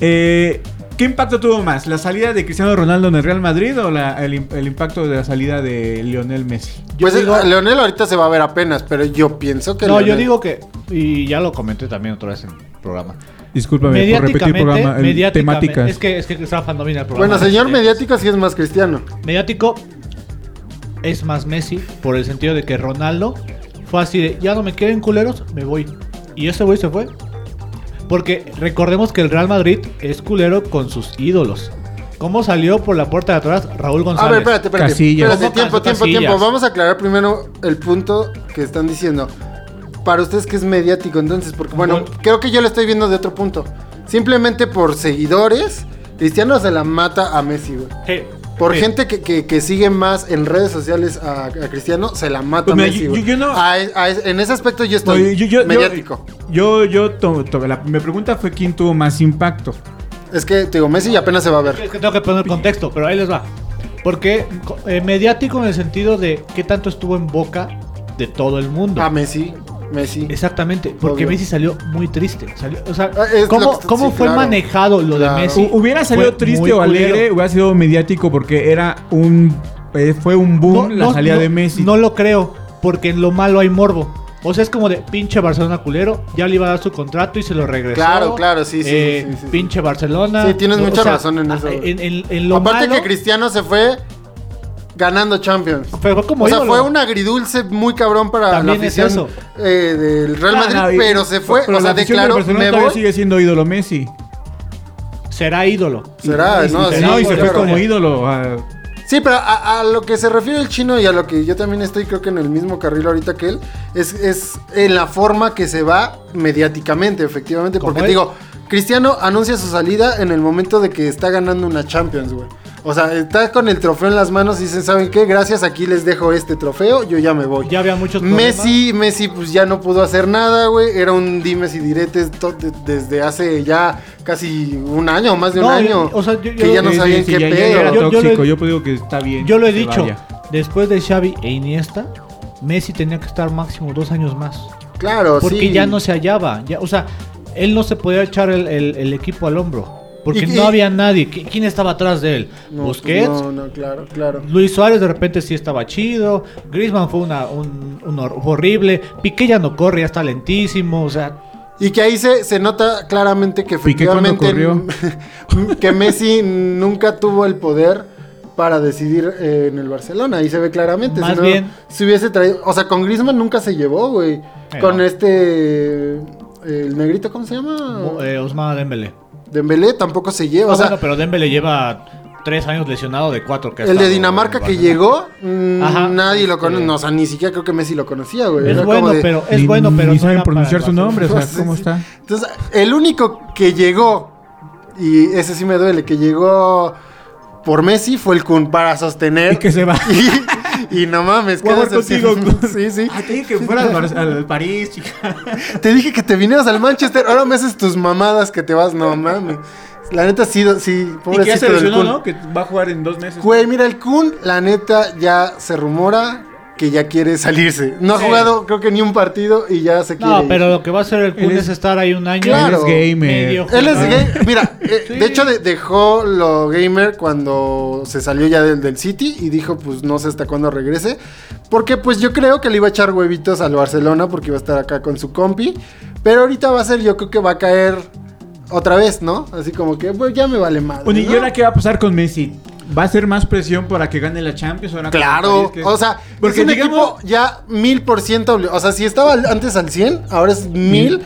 eh, ¿Qué impacto tuvo más? ¿La salida de Cristiano Ronaldo en el Real Madrid o la- el, im- el impacto de la salida de Lionel Messi? Yo Pues digo- eh, Leonel ahorita se va a ver apenas, pero yo pienso que No, yo digo que, y ya lo comenté también otra vez en el programa. Discúlpame por repetir el programa, el- temáticas. es que, es que Rafa domina el programa. Bueno, señor Eh, mediático sí es más cristiano. Mediático es más Messi por el sentido de que Ronaldo fue así de, ya no me quieren culeros, me voy. Y ese güey se fue. Porque recordemos que el Real Madrid es culero con sus ídolos. ¿Cómo salió por la puerta de atrás Raúl A González? ver, espérate, espérate. Casillas. Espérate, ¿Cómo tiempo, tiempo, tiempo. Vamos a aclarar primero el punto que están diciendo. Para ustedes que es mediático, entonces, porque bueno, Bueno. creo que yo lo estoy viendo de otro punto. Simplemente por seguidores, Cristiano se la mata a Messi, güey. Sí, Por sí. gente que, que- que sigue más en redes sociales a, a Cristiano, se la mata Pues Messi, yo- güey. yo no- A- a- en ese aspecto yo estoy mediático. Yo, yo, to- to- la, mi pregunta fue quién tuvo más impacto. Es que, te digo, Messi apenas se va a ver. Es que tengo que poner contexto, pero ahí les va. Porque eh, mediático en el sentido de qué tanto estuvo en boca de todo el mundo. A Messi, Messi. Exactamente, porque Obvio. Messi salió muy triste. Salió, o sea, Ah, lo ¿cómo, que- cómo sí, fue claro. manejado lo Claro. de Messi? Hu- Hubiera salido Fue triste o alegre, culero. hubiera sido mediático porque era un eh, fue un boom la salida no, de Messi. No lo creo, porque en lo malo hay morbo. O sea, es como de pinche Barcelona culero, ya le iba a dar su contrato y se lo regresó. Claro, claro, sí, sí, Eh, sí, sí, sí. Pinche Barcelona. Sí, tienes O mucha razón en eso, güey. En, en- en lo Aparte malo, que Cristiano se fue ganando Champions. fue como o sea, ídolo. fue un agridulce muy cabrón para También la es afición eso. eh, del Real Ah, Madrid, no, pero se fue, pero o sea, declaró, me voy. sigue siendo ídolo Messi. Será ídolo. Será, no, y- sí, no, y se claro. fue como ídolo. Sí, pero a, a lo que se refiere el chino y a lo que yo también estoy, creo que en el mismo carril ahorita que él, es, es en la forma que se va mediáticamente, efectivamente. ¿Como Porque te digo, Cristiano anuncia su salida en el momento de que está ganando una Champions, güey. O sea, está con el trofeo en las manos y dicen, ¿saben qué? Gracias, aquí les dejo este trofeo, yo ya me voy. Ya había muchos problemas. Messi, Messi pues ya no pudo hacer nada, güey. Era un dimes y diretes de- desde hace ya casi un año o más de un No, año. o sea, yo- que yo- ya no Sí, sabían sí, qué ya- ya pedo. era Yo- yo tóxico. le- Yo, digo que está bien. Yo lo he dicho, vaya. después de Xavi e Iniesta, Messi tenía que estar máximo dos años más. Claro, Porque sí. ya no se hallaba. Ya, o sea, él no se podía echar el, el- el equipo al hombro. Porque Y- no y- había nadie. ¿Qui- ¿Quién estaba atrás de él? No, pues Busquets. No, no, claro, claro. Luis Suárez de repente sí estaba chido. Griezmann fue una, un, un hor- horrible. Piqué ya no corre, ya está lentísimo. O sea, Y que ahí se, se nota claramente que efectivamente que Messi nunca tuvo el poder para decidir eh, en el Barcelona. Ahí se ve claramente. Más si no, bien- Si hubiese traído. O sea, con Griezmann nunca se llevó, güey. Eh, con no. este. El negrito, ¿cómo se llama? Eh, Ousmane Dembélé. Dembélé tampoco se lleva. O sea, bueno, pero Dembélé lleva tres años lesionado de cuatro que el de Dinamarca que llegó, mm, Ajá, nadie lo conoce. No, o sea, ni siquiera creo que Messi lo conocía, güey. Es bueno, de- pero es Ni- bueno, pero Ni no saben pronunciar su nombre, o sea, ¿cómo sí. está? Entonces, el único que llegó, y ese sí me duele, que llegó por Messi fue el Kun para sostener. Y que se va. Y, y no mames, qué contigo, Sí, sí. Ah, te dije que fueras al, París, chica. Te dije que te vinieras al Manchester, ahora me haces tus mamadas que te vas, no mames. La neta sí, sí, Y que ya se pobrecito lesionó. ¿no? Que va a jugar en dos meses. Güey, mira, el Kun, la neta, ya se rumora que ya quiere salirse. No ha Sí. jugado, creo que ni un partido y ya se quiere. No, ir. pero lo que va a hacer el Kun es, es- estar ahí un año. Claro. Él es gamer. Él es gay. Mira, eh, Sí. de hecho de- dejó lo gamer cuando se salió ya del, del City y dijo pues no sé hasta cuándo regrese. Porque pues yo creo que le iba a echar huevitos al Barcelona porque iba a estar acá con su compi. Pero ahorita va a ser, yo creo que va a caer otra vez, ¿no? Así como que pues ya me vale más. Bueno, ¿y ahora qué va a pasar con Messi? ¿Va a ser más presión para que gane la Champions? Ahora Claro, que- o sea, porque es un digamos, equipo ya mil por ciento, o sea, si estaba antes al 100, ahora es mil.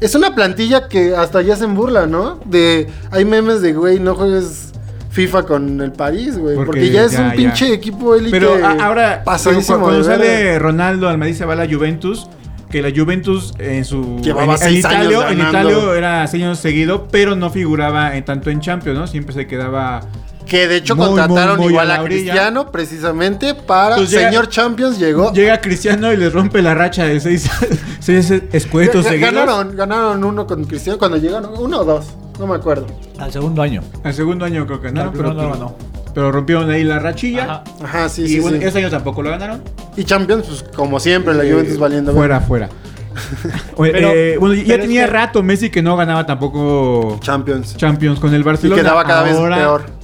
Es una plantilla que hasta ya se burla, ¿no? De, hay memes de, güey, no juegues FIFA con el París, güey, porque, Porque ya es ya, un ya. pinche equipo élite. Pero a- ahora, pasadísimo cuando sale Ronaldo al Madrid se va a la Juventus, que la Juventus en su Llevaba en, seis en años Italia, en. Italia era seis años seguido, pero no figuraba en tanto en Champions, ¿no? Siempre se quedaba Que de hecho Muy, contrataron muy, muy igual a. Cristiano precisamente para Pues llega- señor Champions llegó. Llega Cristiano y le rompe la racha de seis, seis escuetos seguidos. Ganaron, ganaron uno con Cristiano cuando llegaron, uno o dos, no me acuerdo. Al segundo año. Al segundo año creo que ganaron, pero, no pero, ganó. pero rompieron ahí la rachilla. Ajá. Ajá, sí, y sí, bueno, sí. ese año tampoco lo ganaron. Y Champions, pues como siempre, la Eh, Juventus valiendo. Fuera, fuera. Oye, Pero- eh, bueno, ya tenía que- rato Messi que no ganaba tampoco Champions. Champions con el Y Barcelona. quedaba cada vez peor.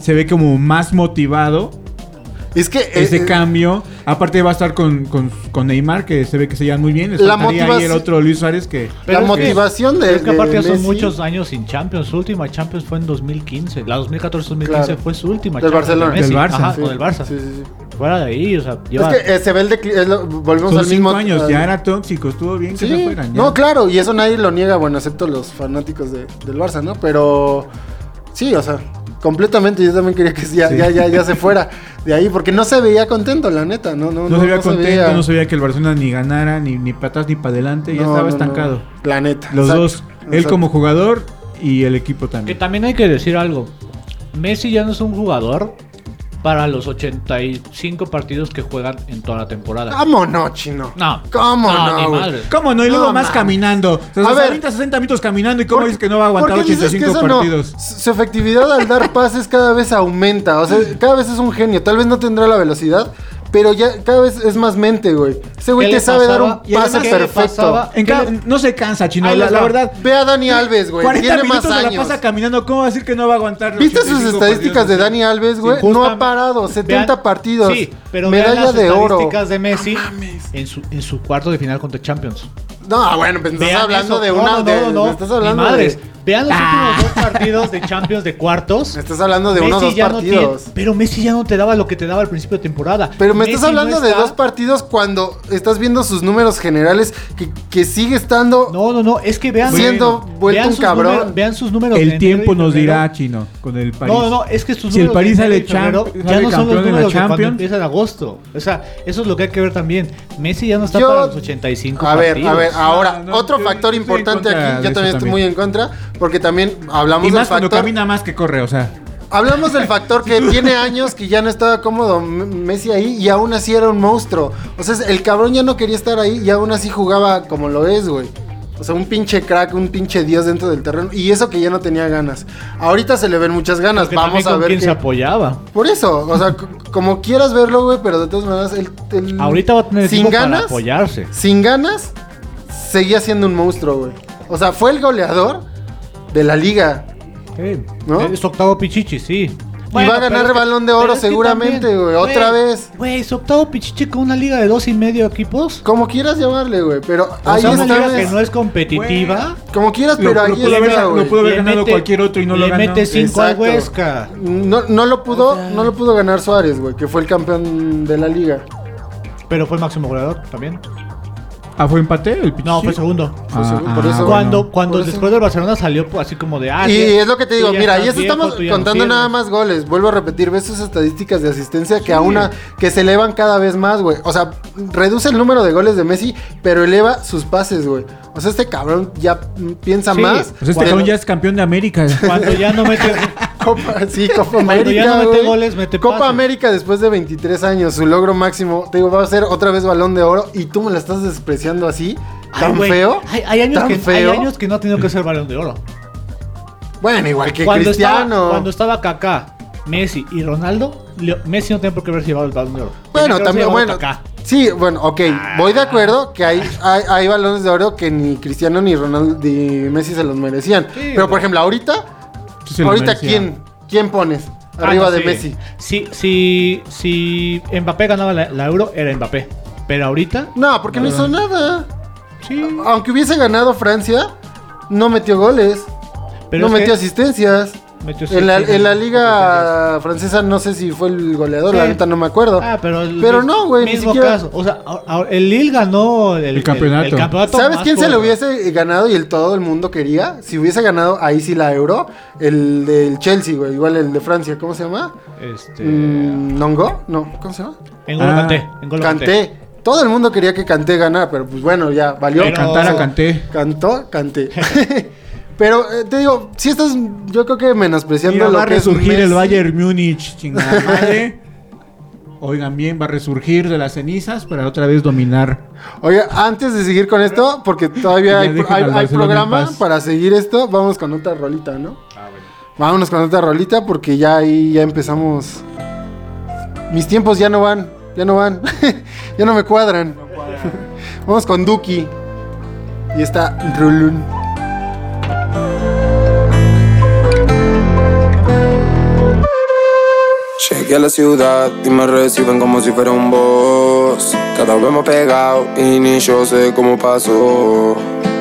Se ve como más motivado Es que eh, ese eh, cambio. Aparte va a estar con, con, con Neymar, que se ve que se llevan muy bien. Les La el motivación- otro Luis Suárez que... Pero la es que- de, es aparte de ya son Messi- muchos años sin Champions. Su última Champions fue en 2015. La 2014-2015 Claro. fue su última Del Champions. de Barcelona. Del Barça. Ajá, Sí, con el Barça. sí, sí, sí. Fuera de ahí, o sea, lleva... Es que eh, se ve el lo- volvemos Son al mismo cinco años, al- ya era tóxico, estuvo bien que Sí, se fueran. ya. no, claro, y eso nadie lo niega, bueno, excepto los fanáticos de- del Barça, ¿no? Pero sí, o sea, completamente yo también quería que ya, Sí. ya, ya, ya se fuera de ahí, porque no se veía contento, la neta, no, no, No, se veía no contento, veía- no se veía que el Barcelona ni ganara, ni, ni para atrás ni para adelante, ya no, estaba no, no, estancado. La neta. Los exacto, dos, él como jugador y el equipo Que también. también hay que decir algo. Messi ya no es un jugador para los 85 partidos que juegan en toda la temporada. ¿Cómo no, chino? No. ¿Cómo no, ni güey? madre. ¿Cómo no? Y luego No, más caminando. O sea, A se ver. avienta 60 minutos caminando y cómo ¿Por- dices que no va a aguantar ¿por qué dices que 85 eso no? partidos. Su efectividad al dar pases cada vez aumenta. O sea, cada vez es un genio. Tal vez no tendrá la velocidad, pero ya cada vez es más mente, güey. Ese güey ¿Qué te sabe dar un pase ¿qué le perfecto. no se cansa, chino. La, verdad, Ve a Dani Alves, güey. 40 Tiene minutos más se la años. pasa caminando. ¿Cómo va a decir que no va a aguantar? los ¿Viste sus 85 estadísticas de? Dani Alves, güey? Sí, no ha parado, 70 Vean- partidos. Sí, pero vean medalla las de oro. estadísticas de Messi en su, en su cuarto de final contra Champions. No, bueno, pues estás Vean hablando eso. de No, una. no, de- no, no, Estás ni hablando madres. de. Vean los Ah. últimos dos partidos de Champions de cuartos. Me estás hablando de uno o dos ya no partidos. tiene- pero Messi ya no te daba lo que te daba al principio de temporada. Pero me estás Messi no hablando de está- dos partidos cuando estás viendo sus números generales que, que sigue estando No, no, no, es que vean. siendo vuelto vean un cabrón. números- vean sus números. de El tiempo nos dirá, chino, con el París. No, no, no, es que sus Si el números París de enero sale champ- ya no son los números de cuando empieza en agosto. O sea, eso es lo que hay que ver también. Messi ya no está Yo- para los 85 A ver, partidos. a ver, ahora, No, no, otro yo- factor importante aquí, de yo también estoy muy en contra, porque también hablamos Y del más cuando factor, camina más que corre, o sea. hablamos del factor que tiene años que ya no estaba cómodo Messi ahí y aún así era un monstruo. O sea, el cabrón ya no quería estar ahí y aún así jugaba como lo es, güey. O sea, un pinche crack, un pinche dios dentro del terreno. Y eso que ya no tenía ganas. Ahorita se le ven muchas ganas. Porque Vamos a con ver. quién qué- se apoyaba. Por eso, o sea, como quieras verlo, güey, pero de todas maneras, el, el- Ahorita va a tener sin tiempo para ganas, apoyarse. sin ganas, seguía siendo un monstruo, güey. O sea, fue el goleador de la liga. Sí. ¿No? Es octavo Pichichi, sí. Y va a ganar el Balón de Oro seguramente, güey, otra vez. Güey, su octavo Pichichi con una liga de dos y medio equipos. Como quieras llamarle, güey, pero O ahí sea, una está. liga que no es competitiva. Como quieras, Lo- pero lo ahí está, lo güey. pudo haber Le ganado cualquier otro y no lo le ganó. mete 5 al Exacto. Huesca. No, no lo pudo, no lo pudo ganar Suárez, güey, que fue el campeón de la liga. Pero fue máximo goleador también. Ah, fue empate el Pichichi? No, fue segundo. Fue segundo, por eso- Cuando, bueno. cuando Por eso- después del Barcelona salió pues, así como de ah, y sí, es lo que te digo, mira, estás ya estamos viejo, no contando nada más goles. Vuelvo a repetir, ves sus estadísticas de asistencia que a una que se elevan cada vez más, güey. O sea, reduce el número de goles de Messi, pero eleva sus pases, güey. O sea, este cabrón ya piensa Sí. más. Pues este cabrón ya es campeón de América. Cuando ya no mete. Copa, sí, Copa América. ya no mete goles, mete Copa. América después de 23 años, su logro máximo. Te digo, va a ser otra vez balón de oro y tú me la estás despreciando así. ¿Tan feo? Hay, hay años ¿Tan que, hay feo? años que no ha tenido que ser balón de oro. Bueno, igual que Cuando Cristiano. estaba, cuando estaba Kaká, Messi y Ronaldo, Messi no tenía por qué haber llevado el balón de oro. Bueno, también, bueno. Kaká. Sí, bueno, ok. Voy de acuerdo que hay, hay, hay balones de oro que ni Cristiano ni Ronaldo ni Messi se los merecían. Sí, Pero por ejemplo, ahorita, se lo ahorita merecía. ¿quién, quién pones Ah, arriba no, de sí. Messi? Si, si, si Mbappé ganaba la, la euro, era Mbappé. Pero ahorita, No, porque no hizo nada. sí. Aunque hubiese ganado Francia, no metió goles, Pero no es metió que asistencias. Metió En la, en la liga francesa no sé si fue el goleador, la Sí. neta no me acuerdo. Ah, pero, el Pero no, güey, ni Mismo siquiera- caso. O sea, a- a- el Lille ganó el, El campeonato. el campeonato ¿Sabes quién se lo hubiese ganado y el todo el mundo quería? Si hubiese ganado ahí sí la Euro, el del Chelsea, güey, igual el de Francia, ¿cómo se llama? Este, Mm, ¿Nongo? No, ¿cómo se llama? en Ah. Kanté, en. Canté. Todo el mundo quería que Canté ganara, pero pues bueno, ya valió. Pero- Cantara, canté. Cantó, Canté. pero eh, te digo, si estás, yo creo que menospreciando Mira, lo va a que es resurgir el. Bayern Múnich, chingada madre. Oigan bien, va a resurgir de las cenizas para otra vez dominar. Oiga, antes de seguir con esto, porque todavía hay, hay- hay programa para seguir esto, vamos con otra rolita, ¿no? Vámonos con otra rolita porque ya ahí ya empezamos. Mis tiempos ya no van, ya no van, ya no me cuadran. vamos con Duki. Y está Rulun. Llegué a la ciudad y me reciben como si fuera un boss. Cada vez más pegado y ni yo sé cómo pasó.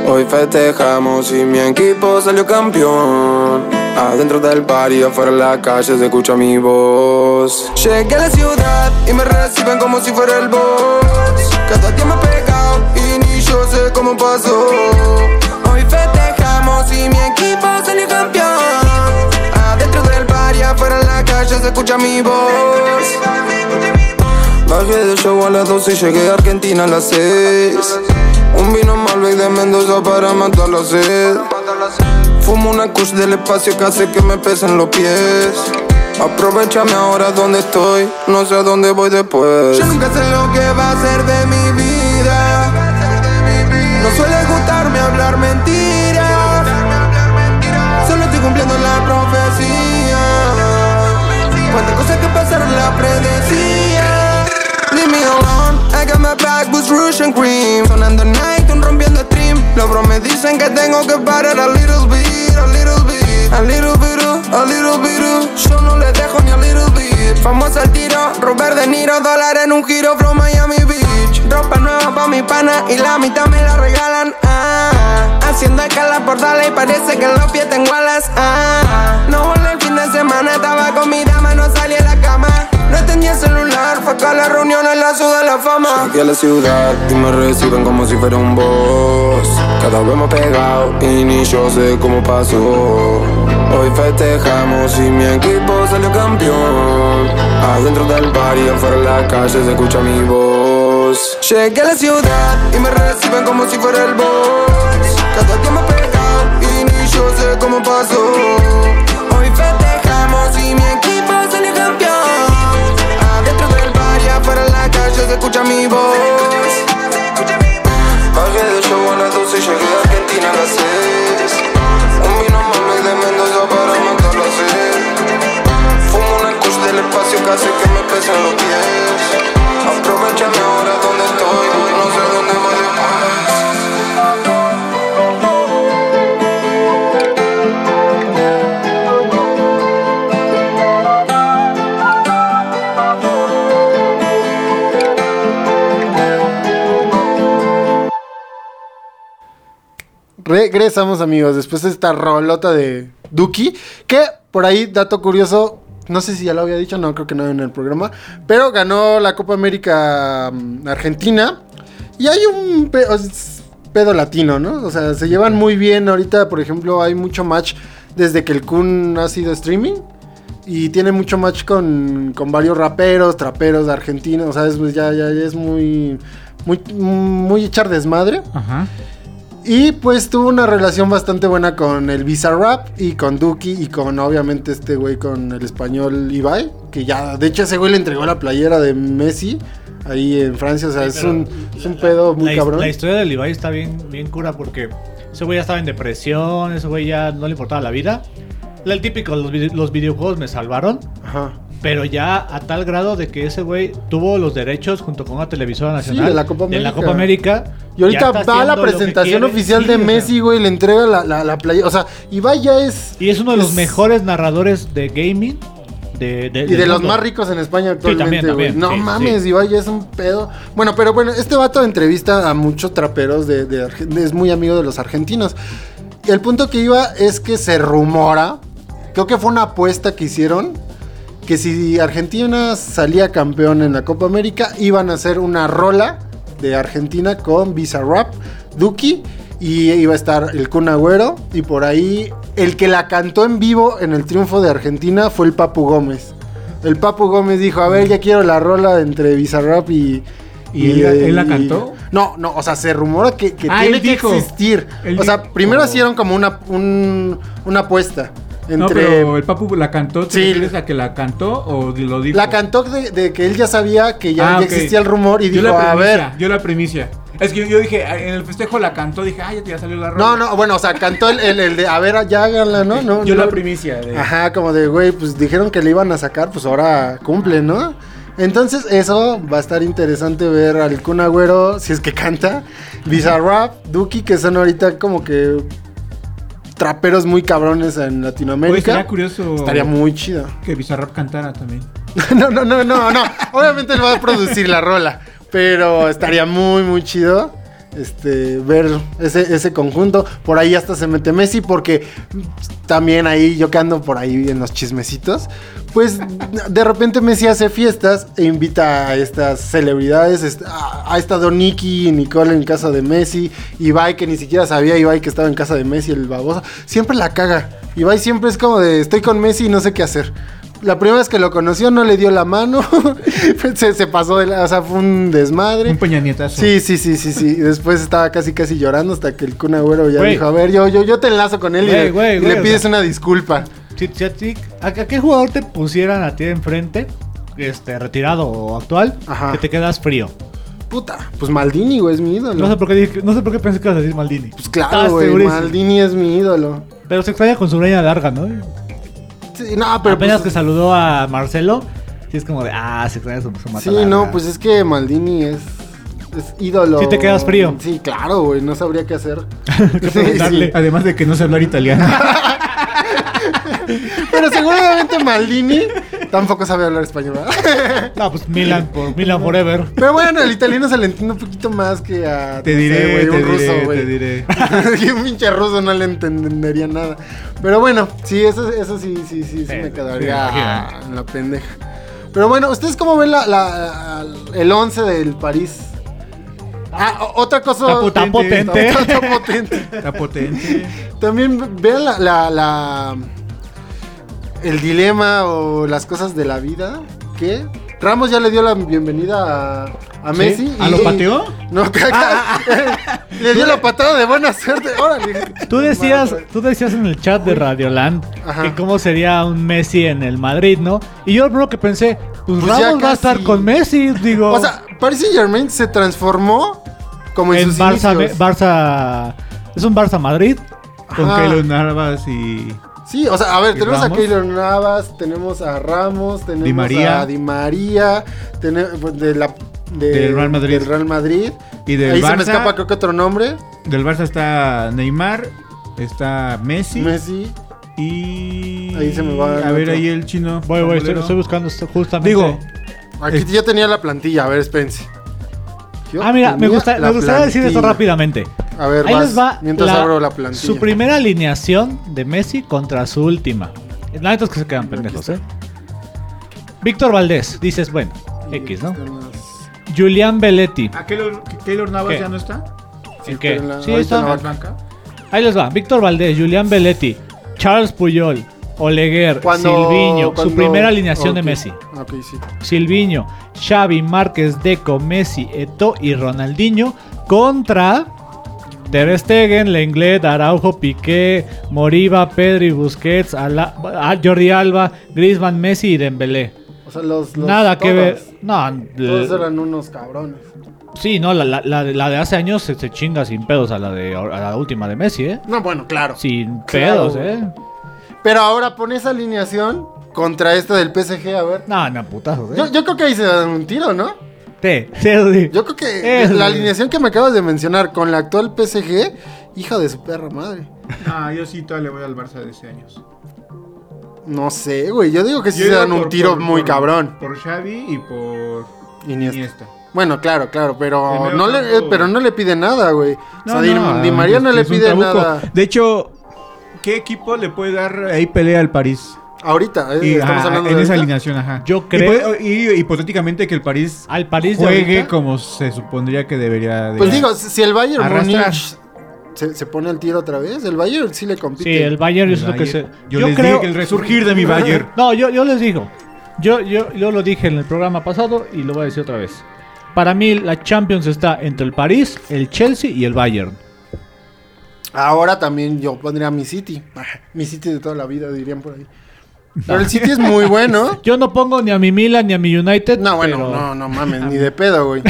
Hoy festejamos y mi equipo salió campeón. Adentro del bar y afuera en la calle se escucha mi voz. Llegué a la ciudad y me reciben como si fuera el boss. Cada día más pegado y ni yo sé cómo pasó. Se escucha mi voz. Bajé del show a las 12 y llegué a Argentina a las 6. Un vino Malbec de Mendoza para matar la sed. Fumo una kush del espacio que hace que me pesen los pies. Aprovechame ahora donde estoy, no sé a dónde voy después. Yo nunca sé lo que va a ser de mi vida. No suele gustarme hablar mentiras. And Cream. Sonando night, rompiendo stream. Los bros me dicen que tengo que parar a little bit, a little bit, a little bit, a little bit. Yo no le dejo ni a little bit. Famoso al tiro, Robert De Niro, dólar en un giro from Miami Beach. Ropa nueva pa' mi pana y la mitad me la regalan. Ah, haciendo escala por sale y parece que en los pies tengo alas. Ah, no volé el fin de semana, estaba con mi dama, no salí a la cama. No tenía celular, fue acá la reunión en la ciudad de la fama. Llegué a la ciudad y me reciben como si fuera un boss. Cada vez más pegado y ni yo sé cómo pasó. Hoy festejamos y mi equipo salió campeón. Adentro del bar y afuera en la calle se escucha mi voz. Llegué a la ciudad y me reciben como si fuera el boss. Cada día más pegado y ni yo sé cómo pasó. Escucha mi voz. Bajé de show a las 12 y llegué a Argentina a las 6 Un vino mami de Mendoza para matar la sed Fumo una kush del espacio que hace que me pesen los pies Regresamos, amigos, después de esta rolota de Duki. Que por ahí, dato curioso, no sé si ya lo había dicho, no creo que no en el programa. Pero ganó la Copa América mm, Argentina. Y hay un pe- pedo latino, ¿no? O sea, se llevan muy bien. Ahorita, por ejemplo, hay mucho match desde que el Kun ha sido streaming. Y tiene mucho match con, con varios raperos, traperos argentinos. O sea, es, ya, ya, ya es muy, muy, muy echar desmadre. Ajá. Y pues tuvo una relación bastante buena con el Bizarrap y con Duki y con obviamente este güey con el español Ibai, que ya, de hecho ese güey le entregó la playera de Messi ahí en Francia, o sea, es, un, es un pedo muy la, cabrón. La historia del Ibai está bien, bien cura porque ese güey ya estaba en depresión, ese güey ya no le importaba la vida. El típico, los, los videojuegos me salvaron, Ajá. Pero ya a tal grado de que ese güey tuvo los derechos junto con una televisora nacional de la Copa de la América. Copa América. Y ahorita va a la presentación oficial Sí, de Messi, güey, le entrega la, la, la playera, o sea, Ibai ya es... Y es uno de los es- mejores narradores de gaming. De, de- Y de los mundo. más ricos en España actualmente, también, también, No sí, mames, sí. Ibai es un pedo. Bueno, pero bueno, este vato entrevista a muchos traperos de, de es muy amigo de los argentinos. El punto que iba es que se rumora, creo que fue una apuesta que hicieron, que si Argentina salía campeón en la Copa América, iban a hacer una rola de Argentina con Bizarrap, Duki, y iba a estar el Kun Agüero, y por ahí el que la cantó en vivo en el triunfo de Argentina fue el Papu Gómez. El Papu Gómez dijo, a ver, ya quiero la rola entre Bizarrap y... ¿Y él la- eh, él la y- cantó? No, no, o sea, se rumora que, que Ah, tiene que dijo. existir. Él o sea, primero hicieron como una, un- una apuesta No, pero el Papu la cantó. ¿Te Sí. refieres a que la cantó o lo dijo? La cantó de, de que él ya sabía que ya, Ah, ya existía el rumor y Yo dijo, a ver. Yo la primicia. Es que yo, dije, en el festejo la cantó, dije, ah, ya, te- ya salió la rola. No, no, bueno, o sea, cantó el, el- el de, a ver, ya háganla, ¿no? no Yo no. la primicia. De... Ajá, como de, güey, pues dijeron que le iban a sacar, pues ahora cumple, ¿no? Entonces, eso va a estar interesante ver al Kun Agüero, si es que canta, Bizarrap, Duki, que son ahorita como que traperos muy cabrones en Oye, Latinoamérica. sería curioso Estaría muy chido. que Bizarrap cantara también. no, no, no, no, no. Obviamente él va a producir la rola. Pero estaría muy, muy chido. Este, ver ese, ese conjunto. Por ahí hasta se mete Messi. Porque también ahí, yo que ando por ahí en los chismecitos. Pues de repente Messi hace fiestas e invita a estas celebridades. ha estado Nicky y Nicole en casa de Messi. Ibai, que ni siquiera sabía Ibai que estaba en casa de Messi, el baboso. Siempre la caga. Ibai siempre es como de estoy con Messi y no sé qué hacer. La primera vez que lo conoció no le dio la mano. se, se pasó de la. O sea, fue un desmadre. Un peñanietazo. Sí, sí, sí, sí, sí. Después estaba casi, casi llorando hasta que el Kun Agüero ya dijo, a ver, yo, yo, yo te enlazo con él y, Güey, le- güey, y le pides una disculpa. A, ti- ¿a- a qué jugador te pusieran a ti enfrente, este, retirado o actual, Ajá. que te quedas frío? Puta, pues Maldini, güey, es mi ídolo. No sé por qué, dije- no sé por qué pensé que ibas a decir Maldini. Pues claro, güey. Maldini es mi ídolo. Pero se extraña con su greña larga, ¿no? Sí, no, pero Apenas pues, que saludó a Marcelo, sí es como de, ah, se extraña su, su mata Sí, larga. no, pues es que Maldini es, es ídolo. Sí te quedas frío. Sí, claro, güey, no sabría qué hacer. ¿Qué Sí, preguntarle? sí. Además de que no sé hablar italiano. Pero seguramente Maldini Tampoco sabe hablar español, ¿verdad? No, pues Milan por Milan Forever. Pero bueno, el italiano se le entiende un poquito más que a. Te no sé, diré, güey, te un diré, ruso, güey. te diré. Y un pinche ruso no le entendería nada. Pero bueno, sí, eso, eso sí, sí, sí, sí, Sí, me quedaría imagino. en la pendeja. Pero bueno, ¿ustedes cómo ven la, la- el 11 del París? Ah, otra cosa. Está potente. Está, está potente. Está potente. También vean la, la, la- el dilema o las cosas de la vida. que Ramos ya le dio la bienvenida a, a ¿Sí? Messi. ¿A y- lo pateó? No, caca. le dio la patada de buena suerte. Órale. Tú decías, tú decías en el chat de Radioland Ajá. que cómo sería un Messi en el Madrid, ¿no? Y yo lo que pensé, pues, Pues Ramos va a estar con Messi, digo. O sea, Paris Saint Germain se transformó como en, en sus Barça, inicios. Barça, es un Barça Madrid. Con. Keylor Navas y. Sí, o sea, a ver, ¿Y tenemos Ramos? a Keylor Navas, tenemos a Ramos, tenemos Di María. a Di María, tenemos de la de- Del Real Madrid. del Real Madrid. Y del Ahí se me Barça. escapa creo que otro nombre, Del Barça está Neymar, está Messi Messi. y. Ahí se me va el A ver, otro. ahí el chino. Voy, voy, estoy, estoy buscando esto justamente. Digo, Aquí Es- ya tenía la plantilla, a ver, espérense. Yo ah, mira, me, gusta, me gustaría decir esto rápidamente. A ver, Ahí vas, les va mientras la- abro la plantilla. su primera alineación de Messi contra su última. La neta es que se quedan pendejos, ¿eh? Víctor Valdés, dices, bueno, X, ¿no? Julián Belletti. ¿A Keylor, Keylor Navas ¿Qué? ya no está? ¿En qué? pero en la- Sí, está. Ahí les va. Víctor Valdés, Julián Belletti, Charles Puyol, Oleguer, Cuando- Silviño. Su primera alineación de Messi. Sí. Silviño, Xavi, Márquez, Deco, Messi, Eto y Ronaldinho contra Ter Stegen, Lenglet, Araujo, Piqué, Moriba, Pedri, Busquets, Ala- ah, Jordi Alba, Griezmann, Messi y Dembélé. O sea, los, los- Nada que ver. No, Todos eran unos cabrones. sí, no, la, la- la de- la de hace años se, se chinga sin pedos a la de a la última de Messi, ¿eh? No, bueno, claro. Sin Claro, pedos, ¿eh? Pero ahora pon esa alineación contra esta del PSG, a ver. No, no, putazos, ¿eh? Yo, yo creo que ahí se dan un tiro, ¿no? Sí, sí, sí. Yo creo que la alineación que me acabas de mencionar con la actual PSG, hija de su perra madre. Ah, yo sí todavía le voy al Barça de ese años. No sé, güey. Yo digo que sí Yo se dan un por- tiro por- muy por- cabrón. Por Xavi y por Iniesta. Iniesta. Bueno, claro, claro, pero no, le, pero no le pide nada, güey. o sea, Di, no, Di María no le pide nada. De hecho, ¿qué equipo le puede dar ahí pelea al París? Ahorita, eh, Y, estamos ah, hablando en de esa ahorita. alineación, ajá. Yo Y creo- puede- Y, hipotéticamente que el París Al París juegue como se supondría que debería de Pues digo, si el Bayern. Múnich se, se pone el tiro otra vez, el Bayern sí le compite. Sí, el Bayern es lo que se. Yo, les dije que el resurgir de mi Bayern. No, yo, yo les digo. Yo, yo, yo lo dije en el programa pasado y lo voy a decir otra vez. Para mí, la Champions está entre el París, el Chelsea y el Bayern. Ahora también yo pondría mi City. Ah, Mi City de toda la vida, dirían por ahí. Pero el City es muy bueno. Yo no pongo ni a mi Milan ni a mi United. No, bueno, pero- no, no mames, ni de pedo, güey.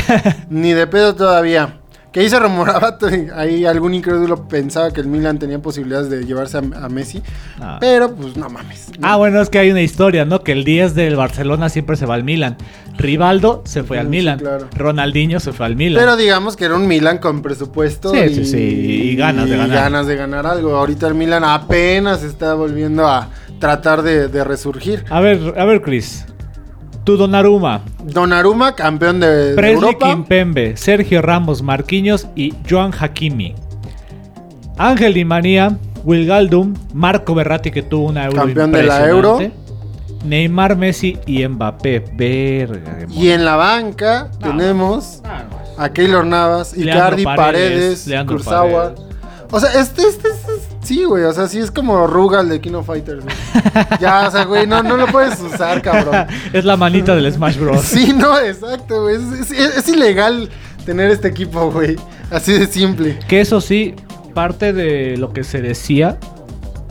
ni de pedo todavía. Que ahí se rumoraba, ahí algún incrédulo pensaba que el Milan tenía posibilidades de llevarse a, a Messi. Ah. Pero pues no mames. Ah, bueno, es que hay una historia, ¿no? Que el 10 del Barcelona siempre se va al Milan. Rivaldo se fue al Sí, Milan. claro. Ronaldinho se fue al Milan. Pero digamos que era un Milan con presupuesto Sí, y, sí, sí, y ganas de y ganar. ganas de ganar algo. Ahorita el Milan apenas está volviendo a tratar de, de resurgir. A ver, a ver, Chris. Tu Donnarumma, Donnarumma, campeón de, de Presley Europa. Kimpembe, Sergio Ramos, Marquinhos y Joan Hakimi. Ángel Di María, Wilgaldum, Marco Berratti que tuvo una euro Campeón de la impresionante, Neymar, Messi y Mbappé. Verga. Y en la banca tenemos a Keylor Navas, Icardi, Paredes, Paredes, Kurzawa. O sea, este, este, este- sí, güey. O sea, sí es como Rugal de King of Fighters. güey. ya, o sea, güey, no, no lo puedes usar, cabrón. es la manita del Smash Bros. Sí, no, exacto, güey. Es, es- es ilegal tener este equipo, güey. Así de simple. Que eso sí, parte de lo que se decía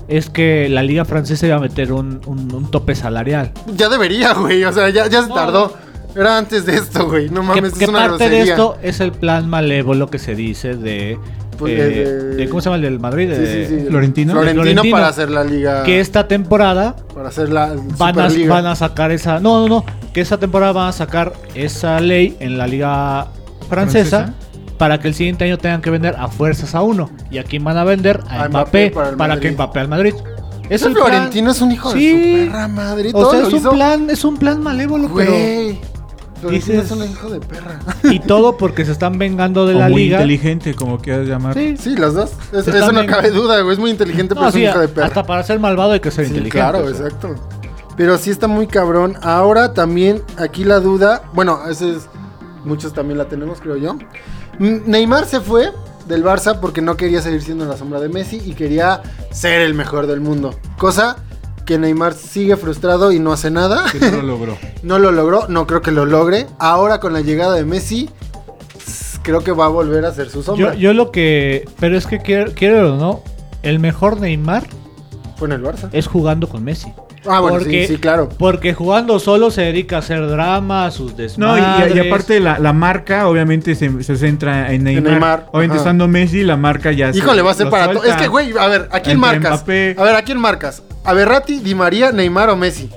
es que la liga francesa iba a meter un, un- un tope salarial. Ya debería, güey. O sea, ya, ya se tardó. Era antes de esto, güey. No mames, que es una parte de esto es el plan malévolo que se dice de, Pues, eh, de- de- ¿Cómo se llama el del Madrid? Sí, sí, sí. Florentino. Florentino, Florentino. para hacer la liga. Que esta temporada Para hacer la van a, van a sacar esa... No, no, no. Que esta temporada van a sacar esa ley en la liga francesa. ¿Francesa? Para que el siguiente año tengan que vender a fuerzas a uno. ¿Y a quién van a vender? A, A Mbappé, Mbappé para para, que. Mbappé al Madrid. Es el plan- Florentino es un hijo Sí. de su perra madre. O sea, es un plan, es un plan malévolo, pero Güey. Florentino dices- es un hijo de perra. y todo porque se están vengando de O la muy liga. inteligente, como quieras llamar. Sí. Sí, los dos. Es- eso no cabe duda, güey. Es muy inteligente, pero es un hijo de perra. hasta para ser malvado hay que ser Sí, inteligente. claro, o sea. exacto. Pero sí está muy cabrón. Ahora también aquí la duda, bueno, ese es muchos también la tenemos, creo yo. Mm, Neymar se fue del Barça porque no quería seguir siendo la sombra de Messi y quería ser el mejor del mundo. Cosa que Neymar sigue frustrado y no hace nada. Que no lo logró. No lo logró, no creo que lo logre. Ahora con la llegada de Messi, creo que va a volver a ser su sombra. Yo, yo lo que. Pero es que quiero, quiero o no, el mejor Neymar Fue en el Barça. es jugando con Messi. Ah, bueno, porque- sí, sí, claro. Porque jugando solo se dedica a hacer drama, a sus No, desmadres. y, y aparte la, la marca obviamente se, se centra en Neymar. Neymar, Obviamente ajá. estando Messi, la marca ya se- Híjole, va a ser para todo. Es que, güey, a ver, ¿a quién marcas? Mbappé. A ver, ¿a quién marcas? ¿A Berratti, Di María, Neymar o Messi?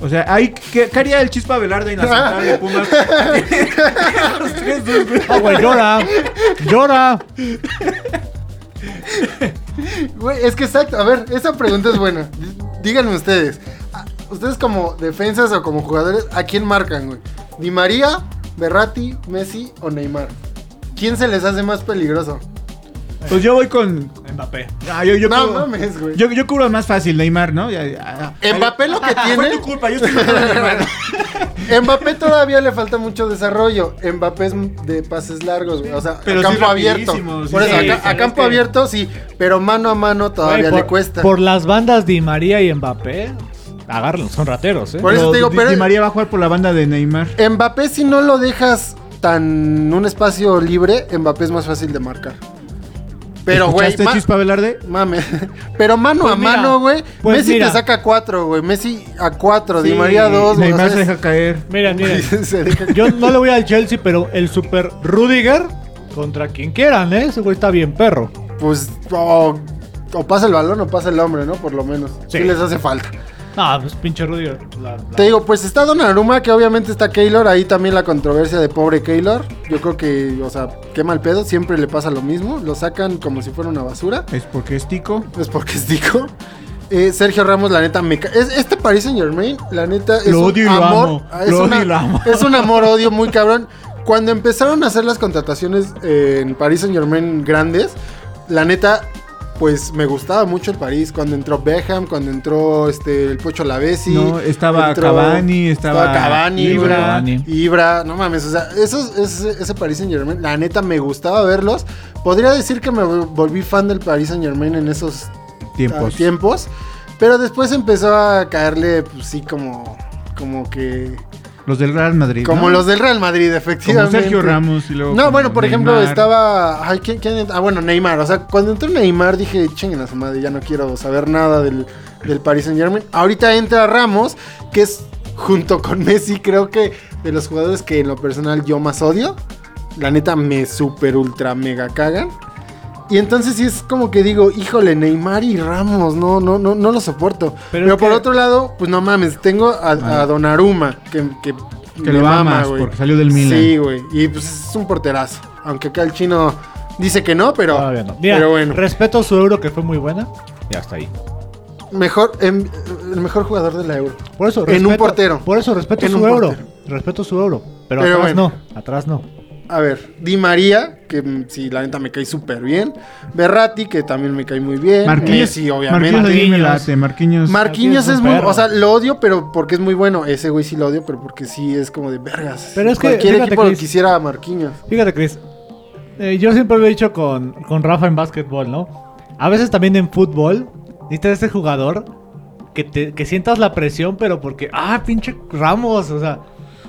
O sea, hay, ¿qué, qué haría el Chispa Velarde en la central de Pumas? Los tres, dos, güey. Ah, güey, llora. llora. Güey, es que exacto. A ver, esa pregunta es buena. Dí- Díganme ustedes. ah, Ustedes como defensas o como jugadores, ¿a quién marcan, güey? ¿Di María, Berratti, Messi o Neymar? ¿Quién se les hace más peligroso? Pues yo voy con. Mbappé. Ah, yo, yo, no cubro- mames, güey. yo, yo cubro más fácil, Neymar, ¿no? Ya, ya, ya. Mbappé lo que Fue tiene. tu culpa, yo estoy. Mbappé todavía le falta mucho desarrollo. Mbappé es de pases largos, güey. O sea, Pero a sí campo abierto. sí, Por eso, sí, a, campo que- abierto sí, pero mano a mano todavía Güey, por, le cuesta. Por las bandas Di María y Mbappé, agárrenlos, son rateros, ¿eh? Por eso Pero te digo, Di- pero- Di María va a jugar por la banda de Neymar. Mbappé, si no lo dejas tan un espacio libre, Mbappé es más fácil de marcar. Pero, güey, ¿Escuchaste, ma- Chispa Velarde? mame. Pero mano Pues a mira, mano, güey. pues Messi mira. te saca cuatro, güey. Messi a cuatro, Di María a dos, güey. Neymar se deja caer. Miren, miren. Yo no le voy al Chelsea, pero el super Rudiger contra quien quieran, ¿eh? Ese güey está bien perro. Pues, o, o pasa el balón o pasa el hombre, ¿no? Por lo menos. Sí, Sí. les hace falta. No, pues pinche la- la- Te digo, pues está Donnarumma, que obviamente está Keylor, ahí también la controversia de pobre Keylor. Yo creo que, o sea, qué mal pedo, siempre le pasa lo mismo, lo sacan como si fuera una basura, Es porque es tico. es porque es dico. Eh, Sergio Ramos, la neta, me es, Este Paris Saint Germain, la neta, es Lo un odio y lo amor. amo. ah, Es, Lo una- odio y lo amo. es un amor-odio muy cabrón. Cuando empezaron a hacer las contrataciones en Paris Saint Germain grandes, la neta, pues me gustaba mucho el París. Cuando entró Beckham, cuando entró este el Pocho Lavesi. No, estaba entró- Cavani, estaba Cavani, Ibra. Cavani. Ibra, no mames, o sea, esos, ese, ese Paris Saint Germain, la neta me gustaba verlos. Podría decir que me volví fan del Paris Saint Germain en esos Tiempos. ah, tiempos. Pero después empezó a caerle, pues sí, como, como que. Los del Real Madrid. Como ¿no? los del Real Madrid, Como efectivamente. Sergio Ramos y luego. No, como bueno, por ejemplo, estaba. Ay, ¿quién, quién? Ah, bueno, Neymar. O sea, cuando entró Neymar dije, chinguen a su madre, ya no quiero saber nada del, del Paris Saint Germain. Ahorita entra Ramos, que es junto con Messi, creo que de los jugadores que en lo personal yo más odio. La neta me super ultra mega cagan. Y entonces sí es como que digo, híjole, Neymar y Ramos, no, no, no, no lo soporto. Pero por que- otro lado, pues no mames, tengo a, a Donnarumma, que, que, Que me lo mama, amas güey. porque salió del Milan. Sí, güey. Y pues es un porterazo. Aunque acá el chino dice que no, pero, no. Mira, pero bueno. respeto su euro que fue muy buena. Ya está ahí. Mejor, em, el mejor jugador de la Euro. Por eso, En un respeto- portero. Por eso respeto En su euro. portero. Respeto su euro. Pero, Pero atrás bueno. no. Atrás no. A ver, Di María, que mm, sí, la neta me cae súper bien. Berratti, que también me cae muy bien. Marquinhos. Messi, obviamente. Marquinhos, Marquinhos. late. Marquinhos. Marquinhos Marquinhos es es muy, perro. o sea, lo odio, pero porque es muy bueno. Ese güey sí lo odio, pero porque sí es como de vergas. Pero es que, Cualquier fíjate, equipo lo Chris. quisiera a Marquinhos. Fíjate, Chris. eh, yo siempre lo he dicho con, con Rafa en básquetbol, ¿no? A veces también en fútbol necesitas ese jugador que, te, que sientas la presión, pero porque, ah, pinche Ramos, o sea,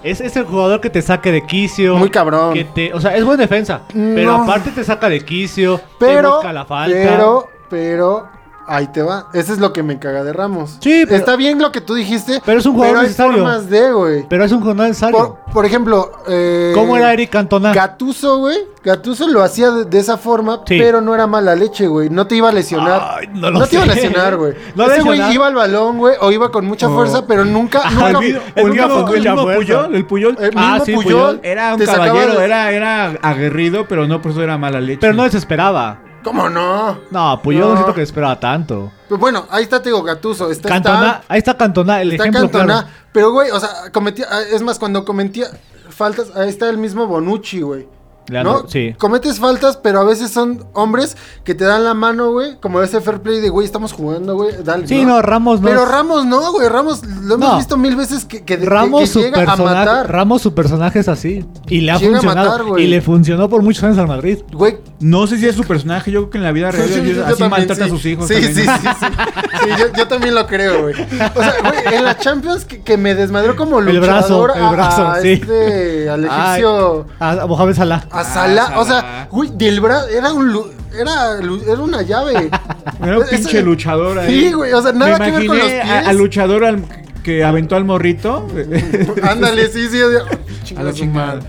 es ese jugador que te saque de quicio. Muy cabrón. Que te, o sea, es buena defensa, pero aparte te saca de quicio, te Pero, busca la falta. pero, pero, ahí te va. Eso es lo que me caga de Ramos. Sí, pero- Está bien lo que tú dijiste. Pero es un jugador pero hay necesario. formas de, güey. Pero es un jugador necesario. Por, por ejemplo, eh, ¿Cómo era Eric Cantona? Gatuso, güey. Gatuso lo hacía de, de esa forma, Sí. pero no era mala leche, güey. No te iba a lesionar. Ay, no lo te iba a lesionar, güey. No Ese güey iba al balón, güey, o iba con mucha Oh. fuerza, pero nunca. El mismo, el mucha mismo fuerza. Puyol, el Puyol. el Ah, mismo sí, Puyol Puyol. Era un caballero, de- era, era aguerrido, pero no por eso era mala leche. Pero no desesperaba. ¿Cómo no? No, pues yo no, No. siento que esperaba tanto. Pues bueno, ahí está Tego Gatuso. Está Cantona, ahí está Cantona, el está ejemplo Cantona. claro. Pero, güey, o sea, cometía. ah, Es más, cuando cometía faltas, ahí está el mismo Bonucci, güey. ¿No? sí. Cometes faltas, pero a veces son hombres que te dan la mano, güey. Como ese fair play de, güey, estamos jugando, güey. Dale. Sí, no, Ramos no. Pero Ramos no, güey. Ramos lo hemos No. visto mil veces que, que, que- Ramos, que su llega a personaje, matar. Ramos, su personaje es así. Y le ha Llega a funcionado. matar, y le funcionó por muchos años al Madrid. Güey, No sé si es su personaje, yo creo que en la vida real Sí, sí, yo así también, maltrata a sus hijos. Sí, también. sí, sí, sí. Sí, yo, yo también lo creo, güey. O sea, güey, en la Champions que, que me desmadró como El brazo, luchador el brazo, a sí. este, al Ay, egipcio, a, a Mohamed Salah. A Salah. Ah, O sea, Salah. güey, del brazo, era un, lu- era, era una llave. Era un Ese- pinche luchador ahí. Sí, güey, o sea, nada Me que ver con los pies. Al luchador al- que aventó al morrito. Ándale, sí, sí. a la chingada.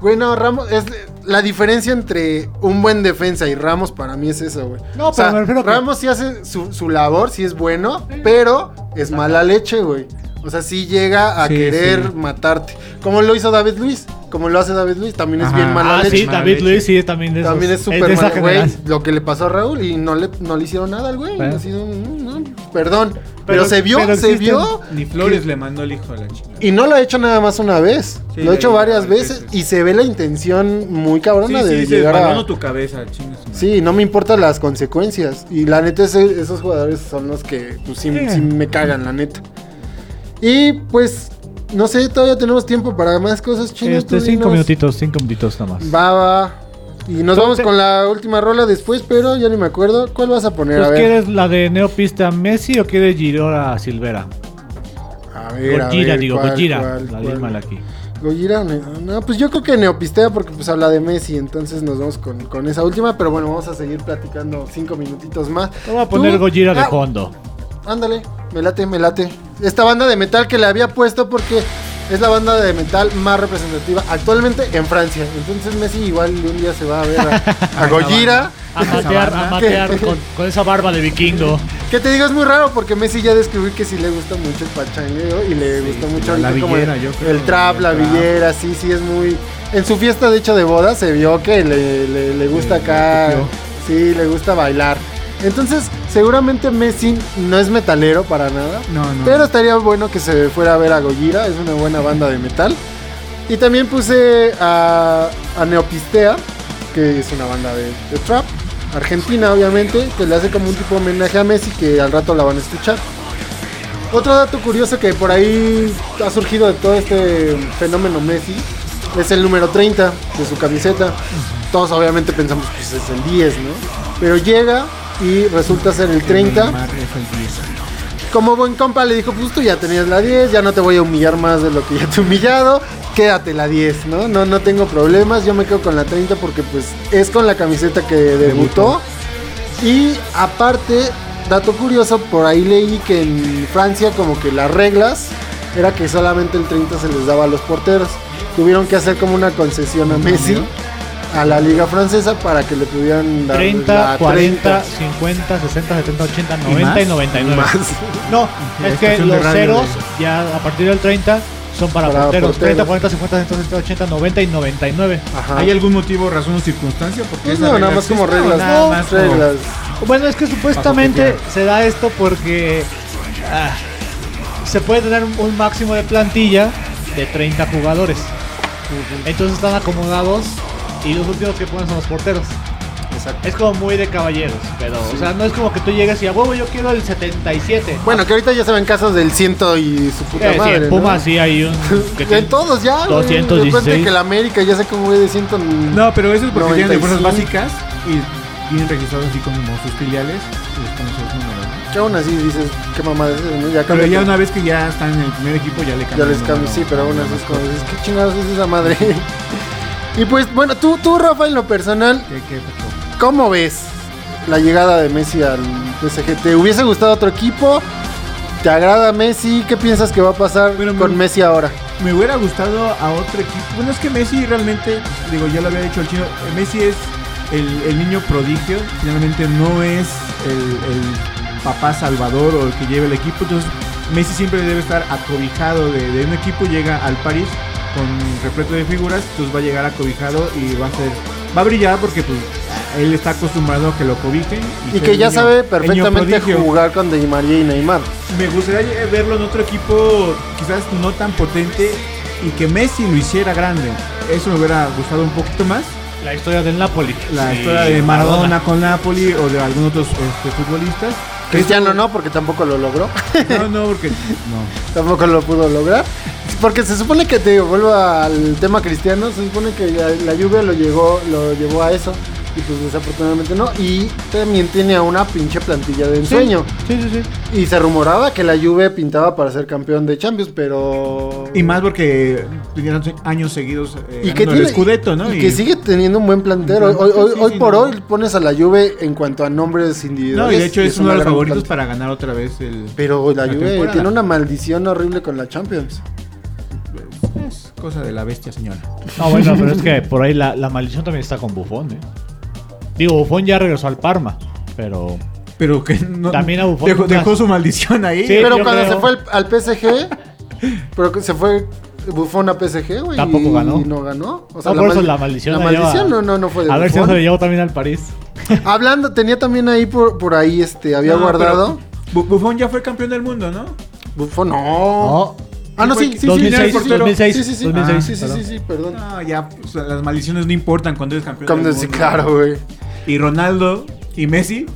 Güey, no, Ramos, es la diferencia entre un buen defensa y Ramos para mí es eso, güey. No, O sea, pero me refiero que- Ramos sí hace su, su labor, sí es bueno, pero es mala leche, güey. O sea, sí llega a Sí, querer sí. matarte. Como lo hizo David Luis, como lo hace David Luis, también es Ajá. bien mala Ah, leche. sí, David leche. Luis, sí, también de esos. También es súper malo, güey. Lo que le pasó a Raúl y no le, no le hicieron nada al güey. Mm, no, perdón. Pero, Pero- se vio, pero se vio. Ni Flores le mandó el hijo a la chingada. Y no lo ha hecho nada más una vez. Sí, lo ha hecho varias veces. veces. Y se ve la intención muy Sí, cabrona de sí, se llegar a. tu cabeza, chingas. Sí, no me importan las consecuencias. Y la neta, ese- esos jugadores son los que pues, sí, Sí. sí me cagan, la neta. Y pues, no sé, todavía tenemos tiempo para más cosas chinas. Este, cinco dinos. minutitos, cinco minutitos nada más. Va, va. Y nos vamos con la última rola después, pero ya ni me acuerdo. ¿Cuál vas a poner? A Pues, ver. ¿Quieres la de Neopista Messi o quieres Girora Silvera? A ver, a Gojira, ver, digo, ¿cuál, Gojira. cuál, La cuál? aquí. Gojira, no, pues yo creo que Neopistea porque pues habla de Messi, entonces nos vamos con, con esa última, pero bueno, vamos a seguir platicando cinco minutitos más. Te voy a poner Tú- Gojira de Ah, fondo. Ándale, me late, me late. Esta banda de metal que le había puesto porque es la banda de metal más representativa actualmente en Francia. Entonces Messi igual un día se va a ver a, a Gojira. A matear, a matear con, con esa barba de vikingo. Que te digo, es muy raro porque Messi ya descubrí que sí le gusta mucho el pachangueo y le gusta mucho la como villera, el, yo creo, el trap, la villera, sí, sí, es muy... En su fiesta, de hecho, de boda se vio que le, le- le gusta Sí, acá, sí, le gusta bailar. Entonces, seguramente Messi no es metalero para nada, No, no. pero estaría bueno que se fuera a ver a Gojira, es una buena banda de metal. Y también puse a, a Neopistea, que es una banda de, de trap, argentina obviamente, que le hace como un tipo de homenaje a Messi que al rato la van a escuchar. Otro dato curioso que por ahí ha surgido de todo este fenómeno Messi es el número 30 de su camiseta. Todos obviamente pensamos que es el 10, ¿no? Pero llega y resulta ser el 30 Neymar es el 10. como buen compa le dijo, pues tú ya tenías la 10, ya no te voy a humillar más de lo que ya te he humillado, quédate la 10, ¿no? No, no tengo problemas, yo me quedo con la 30 porque pues es con la camiseta que debutó. Y aparte, dato curioso, por ahí leí que en Francia como que las reglas era que solamente el 30 se les daba a los porteros. Tuvieron que hacer como una concesión a Messi, a la liga francesa, para que le pudieran dar 30, la 40, 50, 60, 70, 80, 90 y, más? 99. Más. No, es que los radio ceros ya a partir del 30 son para, Para porteros. porteros. 30, 40, 50, 60, 70, 80, 90 y 99. Ajá. ¿Hay algún motivo, razón o circunstancia? Porque Pues no, nada más como reglas. nada no, más como- reglas. Bueno, es que supuestamente se da esto porque ah, se puede tener un- un máximo de plantilla de 30 jugadores. Entonces están acomodados y los últimos que ponen son los porteros. Exacto. Es como muy de caballeros, pero o sea, no es como que tú llegues y a huevo yo quiero el 77. Bueno, que ahorita ya se ven casos del ciento y su puta Eh, sí, madre. en ¿no? Pumas sí hay un que todos ya. güey. 216. De que la América ya sé cómo güey de ciento. No, pero eso es porque tienen de fuerzas 95. básicas y tienen registrados así como sus filiales y les. Que aún así dices, qué mamada es eso, ¿no? Ya Pero ya una vez que ya están en el primer equipo ya le Ya cambian. les el cambio, número. sí, pero aún así es como dices, qué chingados es esa madre. y pues, bueno, tú, tú, Rafa, en lo personal, ¿Qué, qué pasó? ¿cómo ves la llegada de Messi al PSG? ¿Te hubiese gustado otro equipo? ¿Te agrada Messi? ¿Qué piensas que va a pasar Bueno, con me- Messi ahora? Me hubiera gustado a otro equipo. Bueno, es que Messi realmente, digo, ya lo había dicho el chino, eh, Messi es el, el niño prodigio, finalmente no es el, el papá salvador o el que lleva el equipo, entonces Messi siempre debe estar acobijado de, de un equipo, llega al París con repleto de figuras, entonces va a llegar acobijado y va a ser, va a brillar porque pues él está acostumbrado a que lo cobijen. Y que ya niño- sabe perfectamente jugar con Di María y Neymar. Me gustaría verlo en otro equipo quizás no tan potente y que Messi lo hiciera grande. Eso me hubiera gustado un poquito más. La historia del Napoli. La Sí, historia de Maradona con Napoli o de algunos otros este, futbolistas. Cristiano no, porque tampoco lo logró. No, no, porque no. tampoco lo pudo lograr. Porque se supone que te vuelvo al tema cristiano, se supone que la, la lluvia lo llegó, lo llevó a eso. Y pues desafortunadamente no. Y también tiene a una pinche plantilla de ensueño. Sí, sí, sí. Y se rumoraba que la Juve pintaba para ser campeón de Champions, pero... Y más porque tenían años seguidos eh, y que, tiene, el Scudetto, ¿no? y que sigue teniendo un buen plantero. Hoy, plantel, hoy- sí, hoy sí, por no. hoy pones a la Juve en cuanto a nombres individuales. No, y de hecho es uno de los favoritos plantilla. para ganar otra vez el... Pero la, la Juve temporada. tiene una maldición horrible con la Champions. Cosa de la bestia, señora. No, bueno, pero es que por ahí la, la maldición también está con Buffon, ¿eh? Digo, Buffon ya regresó al Parma, pero... Pero que no, También a Buffon dejó, su maldición ahí. Sí, pero yo cuando creo. se fue al, al PSG, pero que se fue Buffon a PSG, güey. Tampoco y ganó. no ganó. O No, por eso mal- la maldición La la lleva- maldición no, no, no fue de A ver si no Buffon. se lo llevó también al París. Hablando, tenía también ahí por, por ahí, este, había No, guardado. pero Bu- Buffon ya fue campeón del mundo, ¿no? Buffon, no. No. Ah, no, sí, sí, sí. 2006, sí, sí, sí. 2006, Sí, sí, sí. 2006, Ah, sí, sí, perdón. sí, sí, perdón. No, ya pues, las maldiciones no importan cuando eres campeón mundo. claro, güey. Y Ronaldo y Messi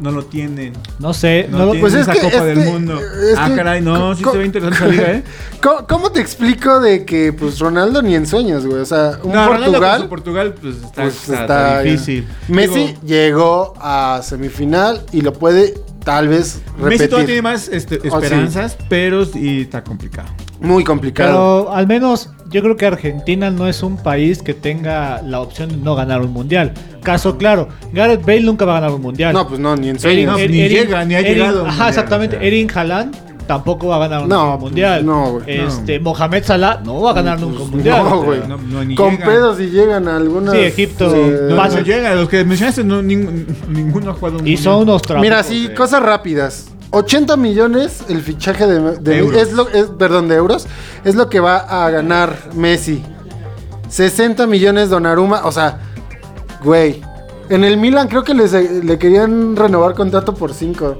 no lo tienen. No sé, No, no, lo- tienen pues es esa que- Copa es del que- Mundo. es ah, que- caray, no, sí se ve interesante esa liga, ¿eh? ¿Cómo, cómo te explico de que, pues, Ronaldo ni en sueños, güey? O sea, un no, Portugal... su Portugal, pues está, pues, está- está- difícil. Messi Digo, llegó a semifinal y lo puede tal vez Messi todavía tiene repetir. más este, Oh, sí. esperanzas, pero sí está complicado. Muy complicado. Pero al menos yo creo que Argentina no es un país que tenga la opción de no ganar un mundial. Caso claro, Gareth Bale nunca va a ganar un mundial. No, pues no, ni en no, Er- ni llega, ni ha Erin- llegado Ajá, mundial, exactamente. o sea. Erin Haaland tampoco va a ganar un No, mundial. no, güey, no. Este, Mohamed Salah no va a ganar nunca un Pues, mundial. no, güey. No, no, ni Con pedos y llegan a algunas... Sí, Egipto, eh, No, no llega, los que mencionaste, no, ning- ninguno ha jugado un Y son unos trapos. Mira, sí, cosas rápidas. 80 millones el fichaje de, de- Euros. es lo es perdón, de euros es lo que va a ganar Messi. 60 millones Donnarumma, o sea, güey. En el Milan creo que les- le querían renovar contrato por 5.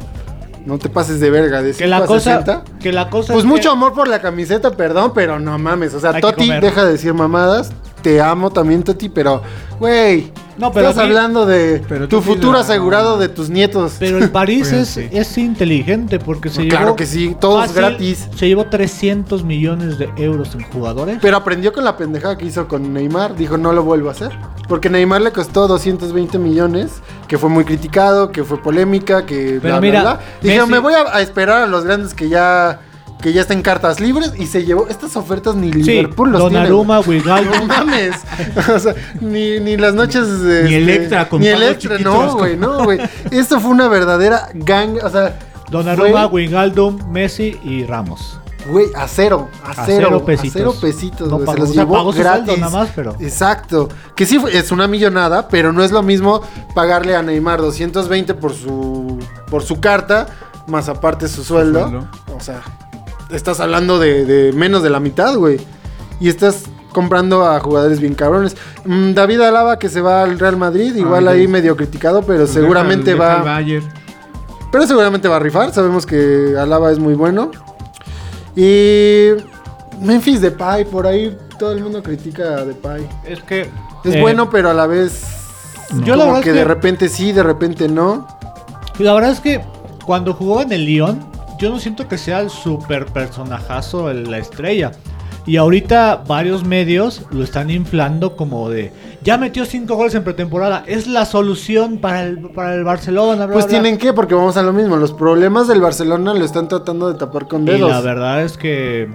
No te pases de verga, de Que 5 la a cosa, 60. que la cosa Pues es mucho que- amor por la camiseta, perdón, pero no mames. O sea, Hay Toti, deja de decir mamadas. Te amo también, Toti, pero, güey. No, pero estás hablando de Pero tu futuro la- asegurado de tus nietos. Pero el París es, es inteligente porque se llevó. claro que sí, todo es fácil, gratis. Se llevó 300 millones de euros en jugadores. Pero aprendió con la pendejada que hizo con Neymar. Dijo, no lo vuelvo a hacer. Porque Neymar le costó 220 millones, que fue muy criticado, que fue polémica, que Pero bla, mira, bla, bla. Messi- me voy a, a esperar a los grandes que ya que ya estén cartas libres y se llevó estas ofertas ni sí, Liverpool los tiene. Donnarumma, güey. Wijnaldum. No mames. o sea, ni, ni las noches de. Ni Electra con Ni Electra, chiquitos. no, güey, no, güey. Esto fue una verdadera gang. O sea. Donnarumma, fue- Wijnaldum, Messi y Ramos. Güey, a cero, a, A cero, cero a pesitos. cero pesitos, No se los o sea, llevó gratis. nada más, pero- Exacto. Que sí, es una millonada, pero no es lo mismo pagarle a Neymar 220 por su, por su carta, más aparte su sueldo. sueldo. O sea, estás hablando de, de menos de la mitad, güey. Y estás comprando a jugadores bien cabrones. Mm, David Alaba que se va al Real Madrid, igual Ay, ahí medio criticado, pero seguramente deja- va... Pero seguramente va a rifar. Sabemos que Alaba es muy bueno. Y Memphis Depay, por ahí todo el mundo critica a Depay. Es que. Es eh, bueno, pero a la vez Yo la como verdad que, es de que- repente sí, de repente no. La verdad es que cuando jugó en el Lyon, yo no siento que sea el super personajazo, la estrella. Y ahorita varios medios lo están inflando como de ya metió cinco goles en pretemporada, es la solución para el, para el Barcelona. bla, Pues bla, tienen que, porque vamos a lo mismo. Los problemas del Barcelona lo están tratando de tapar con bla. Y dedos. la verdad es que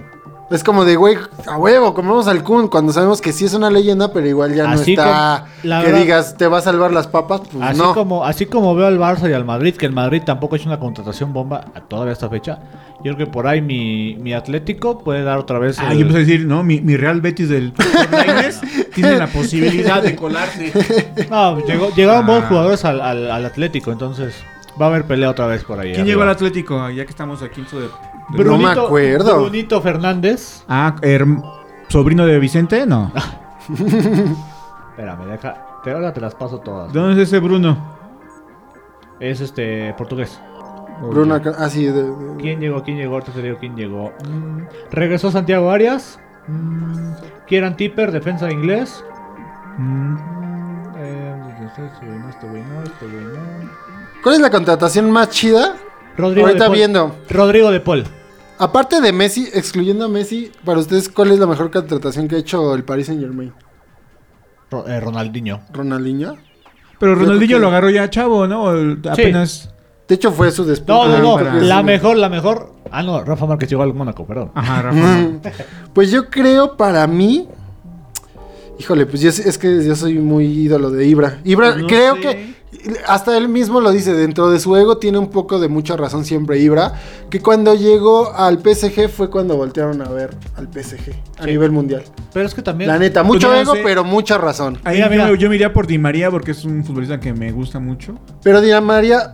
Es como de, güey, a huevo, comemos al Kun cuando sabemos que sí es una leyenda, pero igual ya Así no está. como- la que verdad- digas, te va a salvar las papas, pues así no. como así como veo al Barça y al Madrid, que el Madrid tampoco ha hecho una contratación bomba a todavía esta fecha. Yo creo que por ahí mi, mi Atlético puede dar otra vez. Ah, el- yo empecé a decir, no, mi, mi Real Betis del tiene la posibilidad de colarse. No, llegó- llegaron Ah. buenos jugadores al, al- al Atlético, entonces va a haber pelea otra vez por ahí. ¿Quién arriba. llegó al Atlético? Ya que estamos aquí. de- de- No me acuerdo. Brunito Fernández. Ah, sobrino de Vicente, no. Espérame, deja. Te, ahora te las paso todas. ¿De dónde es ese Bruno? Es este portugués. Bruno, Ca- ah, sí, de- de- ¿Quién llegó? ¿Quién llegó? Ahorita te digo quién llegó. Mm, regresó Santiago Arias. Mm, Kieran Tipper, defensa de inglés. Mm, Mm, eh, este este este. ¿Cuál es la contratación más chida? Rodrigo Ahorita de Paul. viendo. Rodrigo de Paul. Aparte de Messi, excluyendo a Messi, para ustedes, ¿cuál es la mejor contratación que ha hecho el Paris Saint Germain? Ro- eh, Ronaldinho. ¿Ronaldinho? Pero Ronaldinho que- lo agarró ya chavo, ¿no? Apenas. De hecho, fue su después. No, no, no. para- La mejor, la mejor. Ah, no, Rafa Márquez llegó al Mónaco, perdón. Ajá, Rafa. Pues yo creo para mí. Híjole, pues yo, es que yo soy muy ídolo de Ibra. Ibra, No creo sé. que hasta él mismo lo dice, dentro de su ego tiene un poco de mucha razón siempre Ibra, que cuando llegó al PSG fue cuando voltearon a ver al PSG a Sí. nivel mundial. Pero es que también. La neta, mucho Pues ego, sé. pero mucha razón. Ahí mira. me- yo me iría por Di María porque es un futbolista que me gusta mucho. Pero Di María,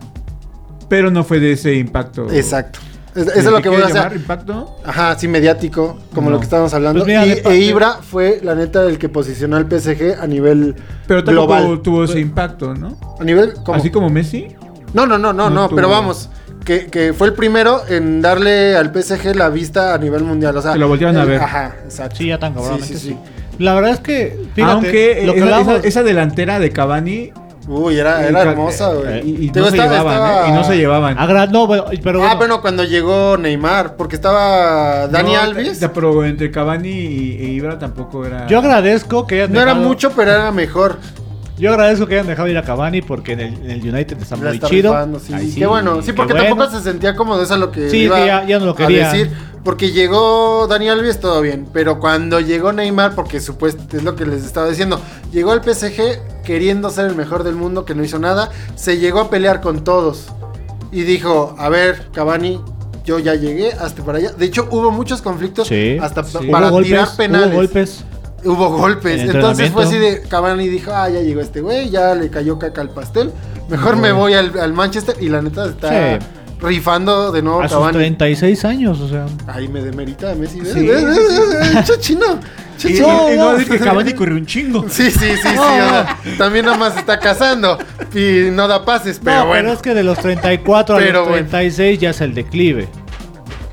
Pero no fue de ese impacto. exacto. Es- Eso ¿De es lo que voy a hacer. llamar impacto? Ajá, sí, mediático, como No. lo que estábamos hablando. Pues mira, y, e Ibra fue, la neta, el que posicionó al PSG a nivel Pero tampoco global. tuvo ese impacto, ¿no? A nivel como... Así como Messi. No, no, no, no, No no, tuvo- pero vamos, que, que fue el primero en darle al PSG la vista a nivel mundial, o sea... Que lo voltearon a ver. Ajá, exacto. Sí, ya tan cabrón. Sí, sí, sí. La verdad es que. Fíjate, Aunque lo que esa, hablábamos- esa- esa delantera de Cavani. Uy, era, eh, era hermosa, eh, güey. Y, y Te no digo, se estaba- llevaban, estaba- ¿eh? Y no se llevaban. Agra- no, bueno, pero Ah, bueno. cuando llegó Neymar, porque estaba Dani No, Alves. te- Pero entre Cavani y, e Ibra tampoco era. Yo agradezco que hayan No era mucho, pero era mejor. Yo agradezco que hayan dejado ir a Cavani porque en el, en el United está muy está chido. rifando, sí. Qué bueno, sí, porque bueno. tampoco se sentía cómodo, eso es lo que Sí, iba que ya- ya no lo a querían. decir. Porque llegó Dani Alves, todo bien. Pero cuando llegó Neymar, porque supuesto es lo que les estaba diciendo, llegó al PSG queriendo ser el mejor del mundo, que no hizo nada, se llegó a pelear con todos. Y dijo, a ver, Cavani, yo ya llegué hasta para allá. De hecho, hubo muchos conflictos Sí, hasta sí. para Hubo golpes, tirar penales. Hubo golpes. Hubo golpes. En Entonces fue así de Cavani dijo, ah, ya llegó este güey, ya le cayó caca al pastel. Mejor me voy al, al Manchester y la neta está Sí. rifando de nuevo A sus Cavani. 36 años, o sea. Ay, me demerita Messi. ¿ves? Sí, ¿ves? ¿ves? Chachino. Y, Chachino. y- y no decir que Cavani corrió un chingo. Sí, sí, sí, sí. o sea, también nomás está casando y no da pases, pero no, bueno. pero es que de los 34 a los bueno. 36 ya es el declive.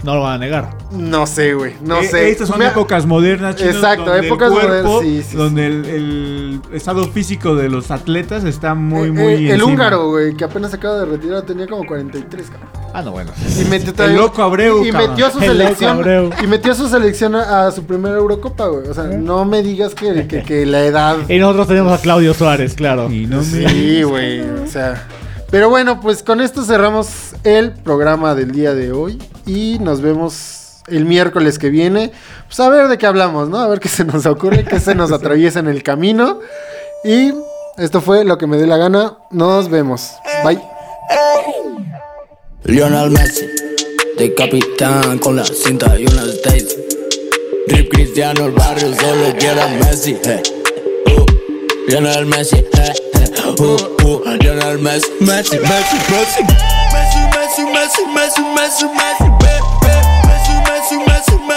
No lo van a negar. No sé, güey. No Eh, sé. Estas son Me- épocas modernas, chinos, Exacto, donde el épocas cuerpo, modernas, sí, sí, donde el, el estado físico de los atletas está muy, Eh, muy. eh, el húngaro, güey, que apenas se acaba de retirar, tenía como 43, cabrón. Ah, no, bueno. Y metió El loco Abreu, Y metió a su El loco selección. Abreu. Y metió a su selección a, a su primera Eurocopa, güey. O sea, no me digas que, que- que la edad. Y nosotros tenemos a Claudio Suárez, claro. Y no me. Sí, güey. O sea. Pero bueno, pues con esto cerramos el programa del día de hoy. Y nos vemos el miércoles que viene. Pues a ver de qué hablamos, ¿no? A ver qué se nos ocurre, qué se nos atraviesa en el camino. Y esto fue lo que me dé la gana. Nos vemos. Bye. Lionel Messi, de capitán con la cinta y una Stacy. Rip Cristiano, el barrio solo quiere a Messi. eh. Uh, Lionel Messi, eh, eh. Uh, uh, Lionel Messi, Messi, Messi, Messi. Messi, Messi, Messi, Messi, Messi, Messi,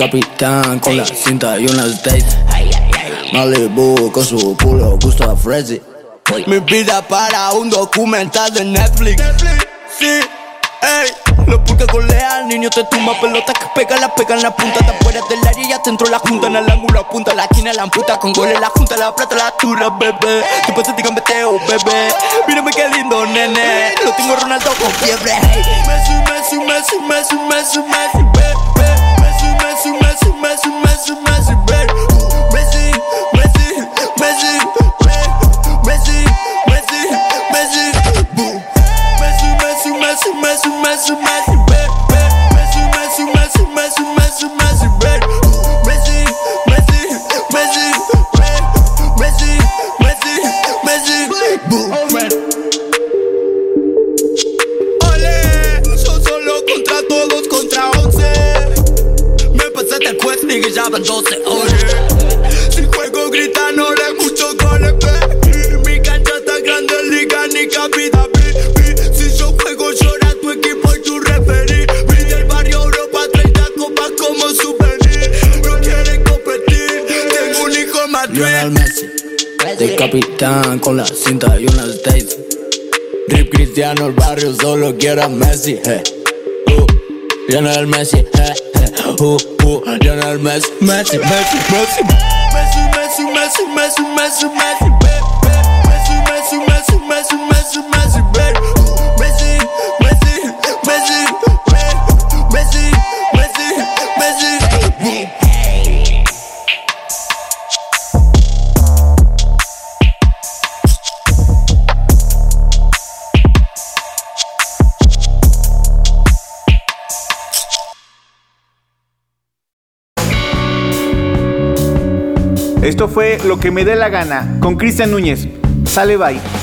capitán con la cinta y una Stacy. Malibu con su culo gusto a Freddy. Mi vida para un documental de Netflix. Sí, ey. Los pulques golean, niño te tumba pelota que pega, la pega en la punta. Te afuera del área y ya te entró la junta. En el ángulo apunta, la esquina la amputa. Con goles la junta, la plata, la tura, bebé. Tu pase te gambeteo, bebé. Mírame qué lindo, nene. Lo tengo Ronaldo con fiebre. Messi, Messi, Messi, Messi, Messi, Messi, bebé. Messy, messy, messy, messy, messy, baby. messy, Messi, Messy, messy, messy, Messi, Messy, messy, messy, messy, messy, messy. Capitán con la cinta y una States. Rip Cristiano, el barrio solo quiere a Messi, eh. Uh, Lionel Messi, eh, eh. Uh, uh, Lionel Messi, Messi, Messi. Messi, Messi, Messi, Messi, Messi, Messi, Esto fue Lo que me dé la gana con Cristian Núñez. Sale bye.